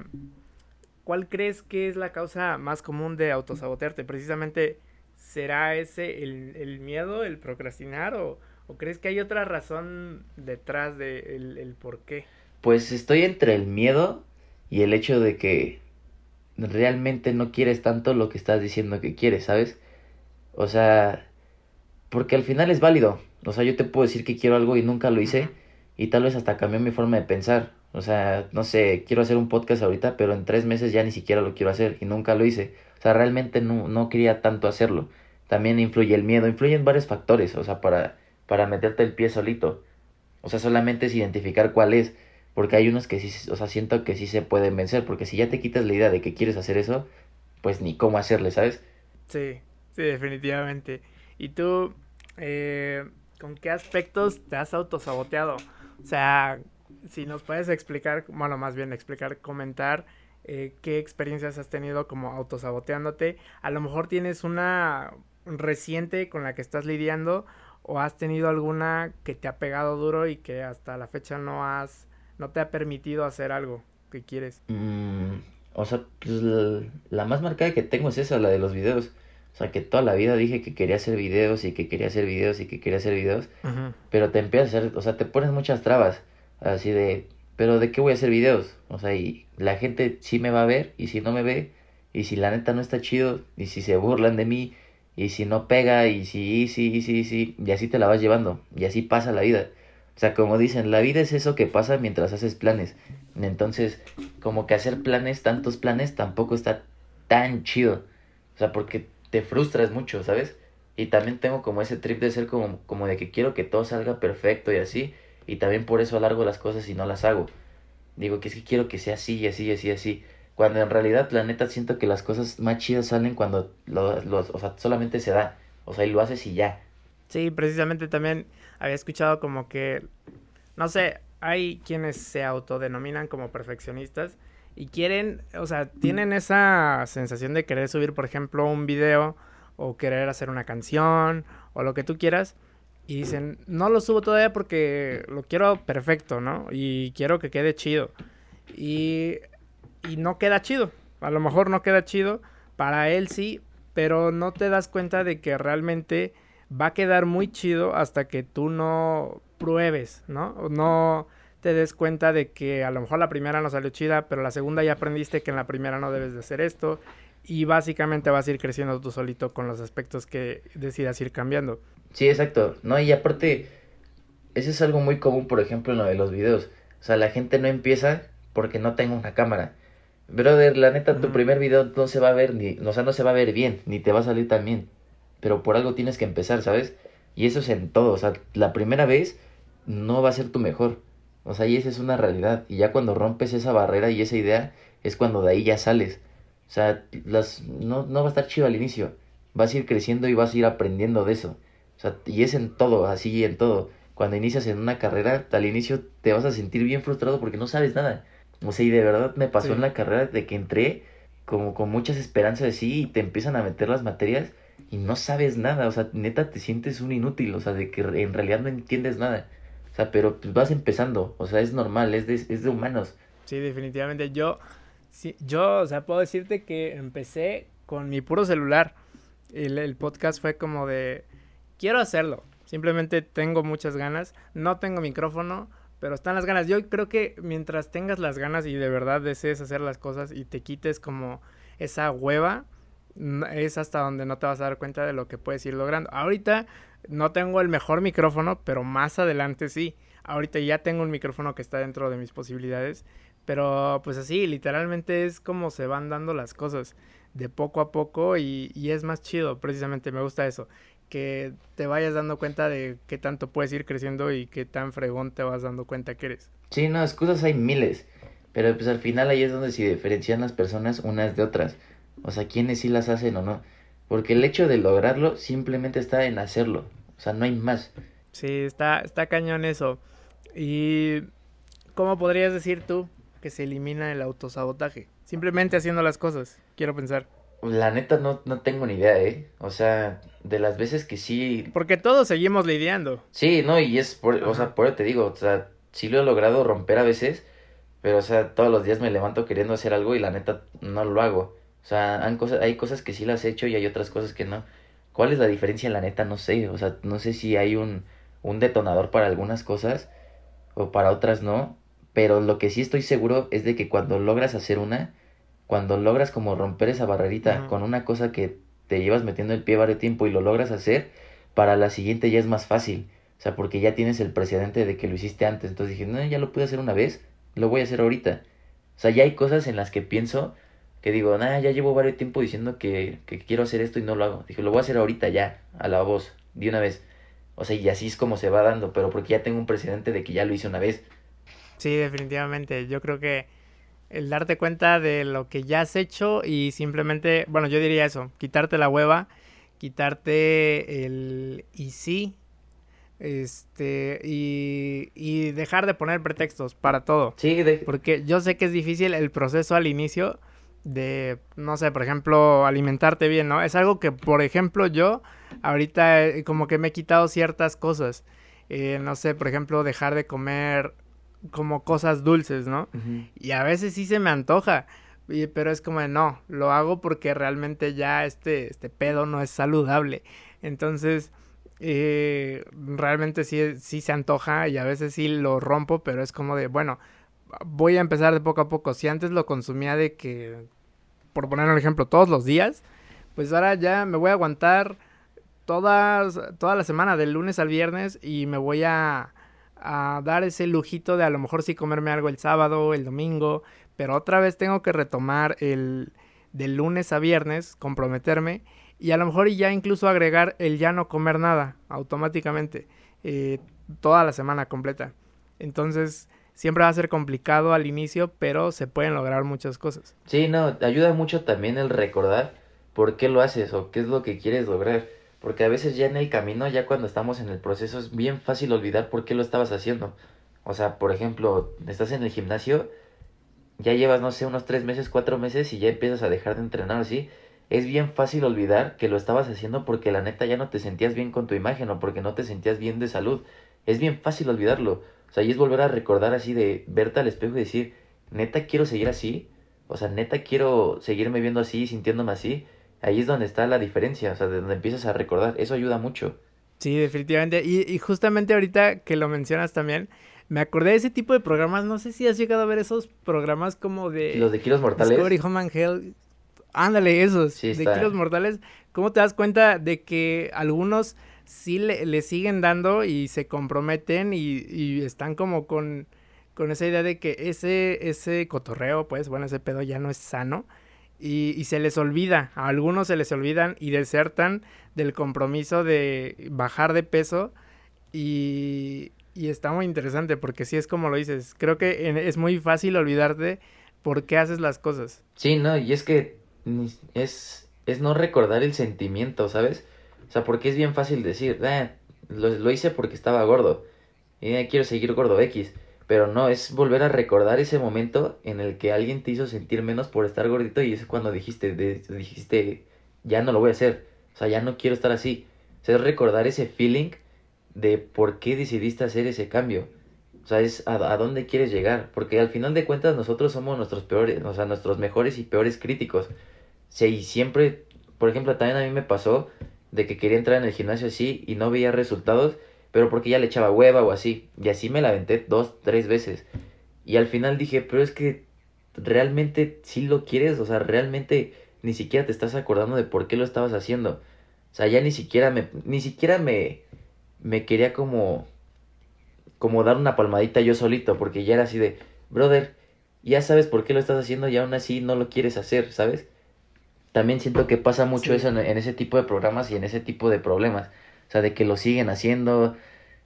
¿cuál crees que es la causa más común de autosabotearte? Precisamente, ¿será ese el, el miedo, el procrastinar o, o, crees que hay otra razón detrás de el, el por qué? Pues estoy entre el miedo y el hecho de que realmente no quieres tanto lo que estás diciendo que quieres, ¿sabes? O sea, porque al final es válido. O sea, yo te puedo decir que quiero algo y nunca lo hice. y tal vez hasta cambió mi forma de pensar. O sea, no sé, quiero hacer un podcast ahorita, pero en tres meses ya ni siquiera lo quiero hacer y nunca lo hice. O sea, realmente no, no quería tanto hacerlo. También influye el miedo, influyen varios factores, o sea, para, para meterte el pie solito. O sea, solamente es identificar cuál es, porque hay unos que sí, o sea, siento que sí se pueden vencer, porque si ya te quitas la idea de que quieres hacer eso, pues ni cómo hacerle, ¿sabes? Sí, sí, definitivamente. ¿Y tú, eh, con qué aspectos te has autosaboteado? O sea, si nos puedes explicar, bueno, más bien explicar, comentar eh, qué experiencias has tenido como autosaboteándote. A lo mejor tienes una reciente con la que estás lidiando o has tenido alguna que te ha pegado duro y que hasta la fecha no has, no te ha permitido hacer algo que quieres. Mm, o sea, pues la, más marcada que tengo es esa, la de los videos. O sea, que toda la vida dije que quería hacer videos y que quería hacer videos y que quería hacer videos. Pero te empiezas a hacer, o sea, te pones muchas trabas. Así de, pero ¿de qué voy a hacer videos? O sea, y la gente sí me va a ver y si no me ve, y si la neta no está chido, y si se burlan de mí, y si no pega, y si, sí, sí, sí, y así te la vas llevando, y así pasa la vida. O sea, como dicen, la vida es eso que pasa mientras haces planes. Entonces, como que hacer planes, tantos planes, tampoco está tan chido. O sea, porque te frustras mucho, ¿sabes? Y también tengo como ese trip de ser como, como de que quiero que todo salga perfecto y así y también por eso alargo las cosas y no las hago. Digo que es que quiero que sea así y así y así y así. Cuando en realidad, la neta, siento que las cosas más chidas salen cuando lo, o sea, solamente se da. O sea, y lo haces y ya. Sí, precisamente también había escuchado como que, no sé, hay quienes se autodenominan como perfeccionistas y quieren, o sea, tienen esa sensación de querer subir, por ejemplo, un video o querer hacer una canción o lo que tú quieras y dicen, no lo subo todavía porque lo quiero perfecto, ¿no? Y quiero que quede chido. Y, y no queda chido. A lo mejor no queda chido. Para él sí, pero no te das cuenta de que realmente va a quedar muy chido hasta que tú no pruebes, ¿no? No te des cuenta de que a lo mejor la primera no salió chida, pero la segunda ya aprendiste que en la primera no debes de hacer esto y básicamente vas a ir creciendo tú solito con los aspectos que decidas ir cambiando. Sí, exacto. No, y aparte, eso es algo muy común, por ejemplo, en lo de los videos. O sea, la gente no empieza porque no tengo una cámara. Brother, la neta, tu primer video no se va a ver ni, o sea, no se va a ver bien, ni te va a salir tan bien. Pero por algo tienes que empezar, ¿sabes? Y eso es en todo. O sea, la primera vez no va a ser tu mejor. O sea, y esa es una realidad. Y ya cuando rompes esa barrera y esa idea, es cuando de ahí ya sales. O sea, las, no, no va a estar chido al inicio. Vas a ir creciendo y vas a ir aprendiendo de eso. O sea, y es en todo, así en todo. Cuando inicias en una carrera, al inicio te vas a sentir bien frustrado porque no sabes nada. O sea, y de verdad me pasó en la carrera de que entré como con muchas esperanzas así y te empiezan a meter las materias y no sabes nada. O sea, neta te sientes un inútil. O sea, de que en realidad no entiendes nada. O sea, pero pues vas empezando. O sea, es normal, es de, es de humanos. Sí, definitivamente. Yo Sí, yo, o sea, puedo decirte que empecé con mi puro celular. El, el podcast fue como de, quiero hacerlo. Simplemente tengo muchas ganas. No tengo micrófono, pero están las ganas. Yo creo que mientras tengas las ganas y de verdad desees hacer las cosas y te quites como esa hueva, es hasta donde no te vas a dar cuenta de lo que puedes ir logrando. Ahorita no tengo el mejor micrófono, pero más adelante sí. Ahorita ya tengo un micrófono que está dentro de mis posibilidades pero pues así, literalmente es como se van dando las cosas de poco a poco y, y, es más chido, precisamente me gusta eso, que te vayas dando cuenta de qué tanto puedes ir creciendo y qué tan fregón te vas dando cuenta que eres. Sí, no, excusas hay miles, pero pues al final ahí es donde se diferencian las personas unas de otras, o sea, quiénes sí las hacen o no, porque el hecho de lograrlo simplemente está en hacerlo, o sea, no hay más. Sí, está, está cañón eso. ¿Y cómo podrías decir tú que se elimina el autosabotaje? Simplemente haciendo las cosas, quiero pensar. La neta no, no tengo ni idea, ¿eh? O sea, de las veces que sí... Porque todos seguimos lidiando. Sí, no, y es por, o sea, por eso te digo, o sea, sí lo he logrado romper a veces, pero o sea, todos los días me levanto queriendo hacer algo y la neta no lo hago. O sea, han cosas, hay cosas que sí las he hecho y hay otras cosas que no. ¿Cuál es la diferencia? La neta no sé, o sea, no sé si hay un, un detonador para algunas cosas o para otras no, pero lo que sí estoy seguro es de que cuando logras hacer una, cuando logras como romper esa barrerita con una cosa que te llevas metiendo el pie varios tiempo y lo logras hacer, para la siguiente ya es más fácil. O sea, porque ya tienes el precedente de que lo hiciste antes. Entonces dije, no, ya lo pude hacer una vez, lo voy a hacer ahorita. O sea, ya hay cosas en las que pienso que digo, nah, ya llevo varios tiempo diciendo que, que quiero hacer esto y no lo hago. Dije, lo voy a hacer ahorita ya, a la voz, de una vez. O sea, y así es como se va dando, pero porque ya tengo un precedente de que ya lo hice una vez. Sí, definitivamente. Yo creo que el darte cuenta de lo que ya has hecho y simplemente, bueno, yo diría eso, quitarte la hueva, quitarte el y sí, este, y, y dejar de poner pretextos para todo. Sí, porque yo sé que es difícil el proceso al inicio de, no sé, por ejemplo, alimentarte bien, ¿no? Es algo que, por ejemplo, yo ahorita eh, como que me he quitado ciertas cosas. Eh, no sé, por ejemplo, dejar de comer como cosas dulces, ¿no? Y a veces sí se me antoja, pero es como de, no, lo hago porque realmente ya este, este pedo no es saludable. Entonces, eh, realmente sí, sí se antoja y a veces sí lo rompo, pero es como de, bueno, voy a empezar de poco a poco. Si antes lo consumía de que, por poner un ejemplo, todos los días, pues ahora ya me voy a aguantar todas, toda la semana, del lunes al viernes, y me voy a, a dar ese lujito de a lo mejor sí comerme algo el sábado, el domingo, pero otra vez tengo que retomar el del lunes a viernes, comprometerme y a lo mejor ya incluso agregar el ya no comer nada automáticamente eh, toda la semana completa. Entonces siempre va a ser complicado al inicio, pero se pueden lograr muchas cosas. Sí, no, ayuda mucho también el recordar por qué lo haces o qué es lo que quieres lograr. Porque a veces ya en el camino, ya cuando estamos en el proceso, es bien fácil olvidar por qué lo estabas haciendo. O sea, por ejemplo, estás en el gimnasio, ya llevas, no sé, unos tres meses, cuatro meses y ya empiezas a dejar de entrenar así. Es bien fácil olvidar que lo estabas haciendo porque la neta ya no te sentías bien con tu imagen o porque no te sentías bien de salud. Es bien fácil olvidarlo. O sea, y es volver a recordar así de verte al espejo y decir, neta quiero seguir así. O sea, neta quiero seguirme viendo así, sintiéndome así ahí es donde está la diferencia, o sea, de donde empiezas a recordar, eso ayuda mucho. Sí, definitivamente. Y, justamente ahorita que lo mencionas también, me acordé de ese tipo de programas, no sé si has llegado a ver esos programas como de... Los de Kilos Mortales. Discovery Home and Hell. Ándale, esos. Sí, de Kilos Mortales. ¿Cómo te das cuenta de que algunos sí le, siguen dando y se comprometen y, y están como con, con esa idea de que ese, ese cotorreo, pues, bueno, ese pedo ya no es sano y, se les olvida, a algunos se les olvidan y desertan del compromiso de bajar de peso y, y está muy interesante porque sí es como lo dices, creo que es muy fácil olvidarte por qué haces las cosas. Sí, no, y es que es, es no recordar el sentimiento, ¿sabes? O sea, porque es bien fácil decir, ah, lo, lo hice porque estaba gordo y quiero seguir gordo X. Pero no, es volver a recordar ese momento en el que alguien te hizo sentir menos por estar gordito y es cuando dijiste, dijiste, ya no lo voy a hacer, o sea, ya no quiero estar así. O sea, es recordar ese feeling de por qué decidiste hacer ese cambio. O sea, es a, dónde quieres llegar. Porque al final de cuentas nosotros somos nuestros peores, o sea, nuestros mejores y peores críticos. Sí, y siempre, por ejemplo, también a mí me pasó de que quería entrar en el gimnasio así y no veía resultados pero porque ya le echaba hueva o así. Y así me la aventé dos, tres veces. Y al final dije, pero es que realmente sí lo quieres, o sea, realmente ni siquiera te estás acordando de por qué lo estabas haciendo. O sea, ya ni siquiera me, ni siquiera me, me quería como, como dar una palmadita yo solito, porque ya era así de, brother, ya sabes por qué lo estás haciendo y aún así no lo quieres hacer, ¿sabes? También siento que pasa mucho eso en, ese tipo de programas y en ese tipo de problemas. O sea, de que lo siguen haciendo,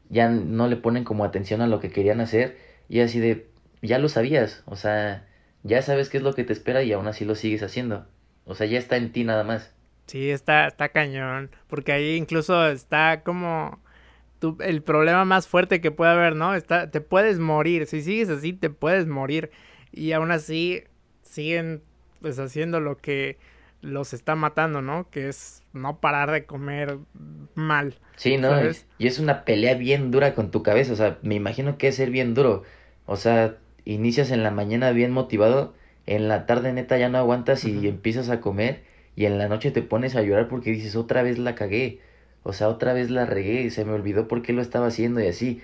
ya no le ponen como atención a lo que querían hacer y así de, ya lo sabías, o sea, ya sabes qué es lo que te espera y aún así lo sigues haciendo. O sea, ya está en ti nada más. Sí, está, está cañón, porque ahí incluso está como tu, el problema más fuerte que puede haber, ¿no? Está, te puedes morir, si sigues así te puedes morir y aún así siguen pues haciendo lo que los está matando, ¿no? Que es no parar de comer mal. Sí, ¿no? Y es una pelea bien dura con tu cabeza, o sea, me imagino que es ser bien duro. O sea, inicias en la mañana bien motivado, en la tarde neta ya no aguantas y empiezas a comer y en la noche te pones a llorar porque dices, otra vez la cagué. O sea, otra vez la regué se me olvidó por qué lo estaba haciendo y así.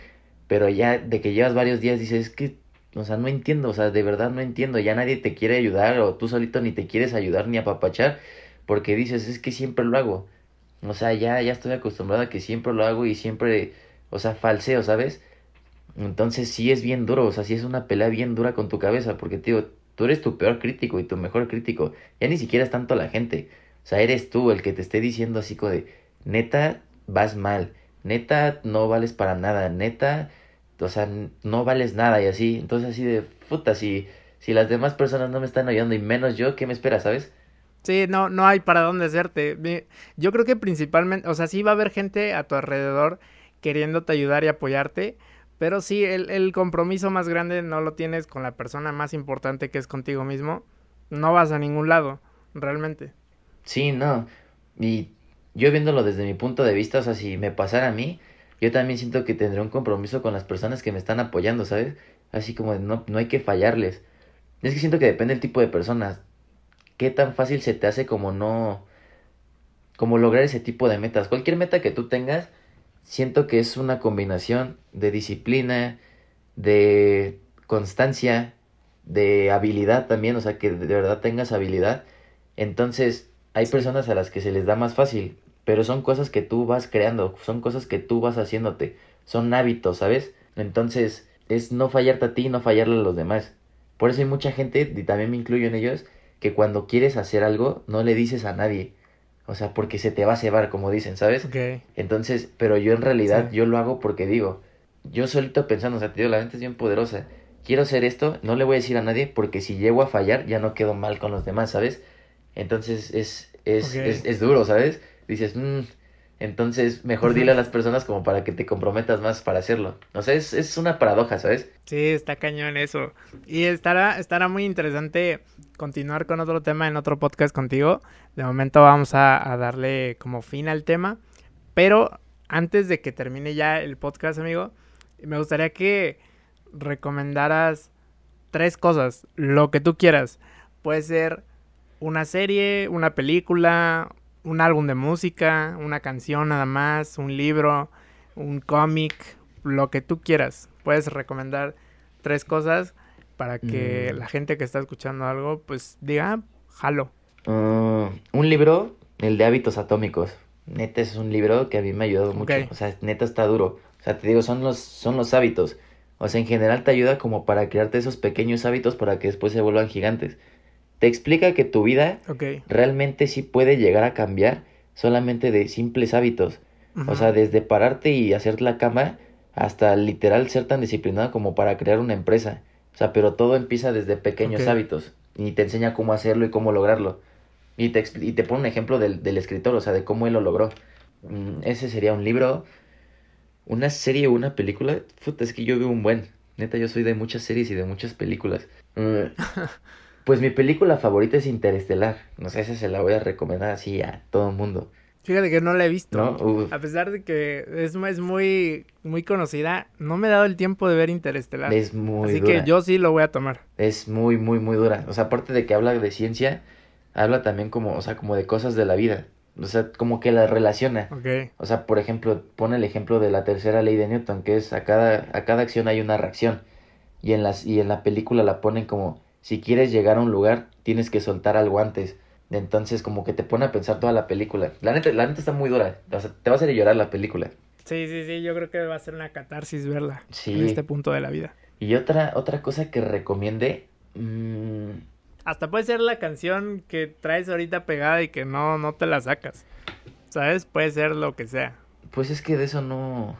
Pero ya de que llevas varios días dices, es que o sea, no entiendo, o sea, de verdad no entiendo. Ya nadie te quiere ayudar o tú solito ni te quieres ayudar ni apapachar porque dices, es que siempre lo hago. O sea, ya, ya estoy acostumbrado a que siempre lo hago y siempre, o sea, falseo, ¿sabes? Entonces sí es bien duro, o sea, sí es una pelea bien dura con tu cabeza, porque, tío, tú eres tu peor crítico y tu mejor crítico. Ya ni siquiera es tanto la gente. O sea, eres tú el que te esté diciendo así como de, neta, vas mal, neta, no vales para nada, neta, o sea, no vales nada y así. Entonces así de, puta, si, si las demás personas no me están ayudando y menos yo, ¿qué me espera, sabes? Sí, no, no hay para dónde hacerte. Yo creo que principalmente, o sea, sí va a haber gente a tu alrededor queriéndote ayudar y apoyarte, pero sí, el, el compromiso más grande no lo tienes con la persona más importante que es contigo mismo. No vas a ningún lado, realmente. Sí, no. Y yo viéndolo desde mi punto de vista, o sea, si me pasara a mí, yo también siento que tendré un compromiso con las personas que me están apoyando, ¿sabes? Así como no, no hay que fallarles. Es que siento que depende del tipo de personas. ¿Qué tan fácil se te hace como no... como lograr ese tipo de metas? Cualquier meta que tú tengas, siento que es una combinación de disciplina, de constancia, de habilidad también, o sea, que de verdad tengas habilidad. Entonces, hay personas a las que se les da más fácil, pero son cosas que tú vas creando, son cosas que tú vas haciéndote, son hábitos, ¿sabes? Entonces, es no fallarte a ti, no fallarle a los demás. Por eso hay mucha gente, y también me incluyo en ellos, que cuando quieres hacer algo, no le dices a nadie. O sea, porque se te va a cebar, como dicen, ¿sabes? Entonces, pero yo en realidad, yo lo hago porque digo, yo solito pensando, o sea, te digo, la mente es bien poderosa. Quiero hacer esto, no le voy a decir a nadie porque si llego a fallar ya no quedo mal con los demás, ¿sabes? Entonces es, es, es, es, duro, ¿sabes? Dices, mmm, entonces mejor dile a las personas como para que te comprometas más para hacerlo. O sea, es, es una paradoja, ¿sabes? Sí, está cañón eso. Y estará, estará muy interesante continuar con otro tema en otro podcast contigo. De momento vamos a, a darle como fin al tema. Pero antes de que termine ya el podcast, amigo, me gustaría que recomendaras tres cosas, lo que tú quieras. Puede ser una serie, una película, un álbum de música, una canción nada más, un libro, un cómic, lo que tú quieras. Puedes recomendar tres cosas para que mm. la gente que está escuchando algo, pues diga, ah, jalo. Ah, un libro, el de hábitos atómicos. Neta es un libro que a mí me ha ayudado mucho. O sea, neta está duro. O sea, te digo, son los, son los hábitos. O sea, en general te ayuda como para crearte esos pequeños hábitos para que después se vuelvan gigantes te explica que tu vida realmente sí puede llegar a cambiar solamente de simples hábitos. O sea, desde pararte y hacer la cama hasta literal ser tan disciplinado como para crear una empresa. O sea, pero todo empieza desde pequeños hábitos y te enseña cómo hacerlo y cómo lograrlo. Y te, y te pone un ejemplo del, del, escritor, o sea, de cómo él lo logró. Mm, ese sería un libro, una serie o una película. Puta, es que yo veo un buen. Neta, yo soy de muchas series y de muchas películas. Mm, Pues mi película favorita es Interestelar. No sé, si se la voy a recomendar así a todo el mundo. Fíjate que no la he visto. A pesar de que es, es, muy, muy conocida, no me he dado el tiempo de ver Interestelar. Es muy Así que yo sí lo voy a tomar. Es muy, muy, muy dura. O sea, aparte de que habla de ciencia, habla también como, o sea, como de cosas de la vida. O sea, como que la relaciona. Okay. O sea, por ejemplo, pone el ejemplo de la tercera ley de Newton, que es a cada, a cada acción hay una reacción. Y en, las, y en la película la ponen como si quieres llegar a un lugar, tienes que soltar algo antes. Entonces, como que te pone a pensar toda la película. La neta, la neta está muy dura. O sea, te va a hacer llorar la película. Sí, sí, sí. Yo creo que va a ser una catarsis verla. Sí. En este punto de la vida. Y otra, otra cosa que recomiende. Mmm... Hasta puede ser la canción que traes ahorita pegada y que no, no te la sacas. ¿Sabes? Puede ser lo que sea. Pues es que de eso no.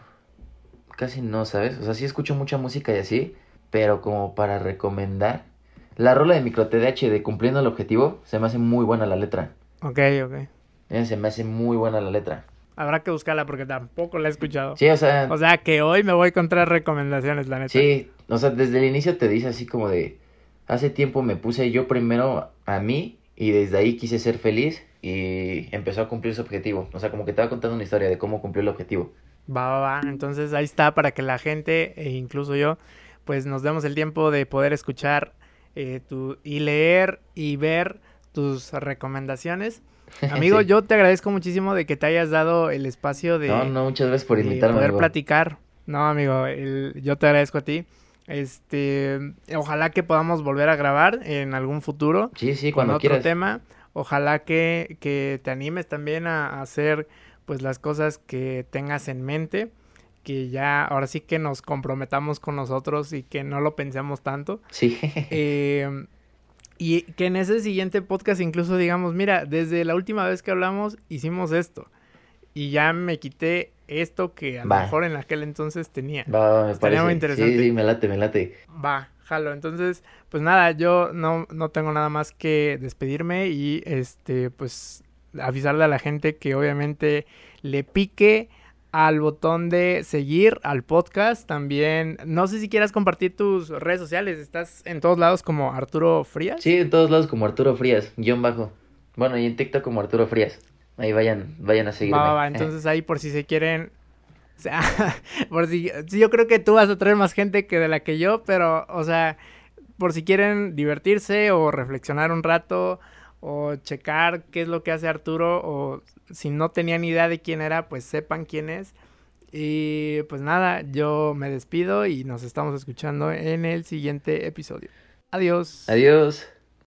Casi no, ¿sabes? O sea, sí escucho mucha música y así. Pero como para recomendar la rola de micro TDH de Cumpliendo el Objetivo se me hace muy buena la letra. Ok, ok. Eh, se me hace muy buena la letra. Habrá que buscarla porque tampoco la he escuchado. Sí, o sea. O sea, que hoy me voy con tres recomendaciones, la neta. Sí, o sea, desde el inicio te dice así como de. Hace tiempo me puse yo primero a mí y desde ahí quise ser feliz y empezó a cumplir su objetivo. O sea, como que te va contando una historia de cómo cumplió el objetivo. Va, va, va. Entonces ahí está para que la gente, e incluso yo, pues nos demos el tiempo de poder escuchar eh, y leer y ver tus recomendaciones. Amigo, yo te agradezco muchísimo de que te hayas dado el espacio de... No, no, muchas gracias por invitarme. Poder platicar. No, amigo, yo te agradezco a ti. Este, ojalá que podamos volver a grabar en algún futuro. Sí, sí, cuando con otro tema. Ojalá que, que te animes también a, hacer pues las cosas que tengas en mente. Que ya ahora sí que nos comprometamos con nosotros y que no lo pensemos tanto. Sí. Eh, y que en ese siguiente podcast incluso digamos, mira, desde la última vez que hablamos hicimos esto. Y ya me quité esto que a lo mejor en aquel entonces tenía. Va, me parece. muy interesante. Sí, sí, me late, me late. Va, jalo. Entonces, pues nada, yo no, no tengo nada más que despedirme y este, pues avisarle a la gente que obviamente le pique al botón de seguir al podcast. También, no sé si quieras compartir tus redes sociales. ¿Estás en todos lados como Arturo Frías? Sí, en todos lados como Arturo Frías, guion bajo. Bueno, y en TikTok como Arturo Frías. Ahí vayan, vayan a seguirme. Va, va, entonces ahí por si se quieren... O sea, por si... Yo creo que tú vas a traer más gente que de la que yo, pero, o sea, por si quieren divertirse o reflexionar un rato o checar qué es lo que hace Arturo o si no tenían idea de quién era, pues sepan quién es. Y pues nada, yo me despido y nos estamos escuchando en el siguiente episodio. Adiós. Adiós.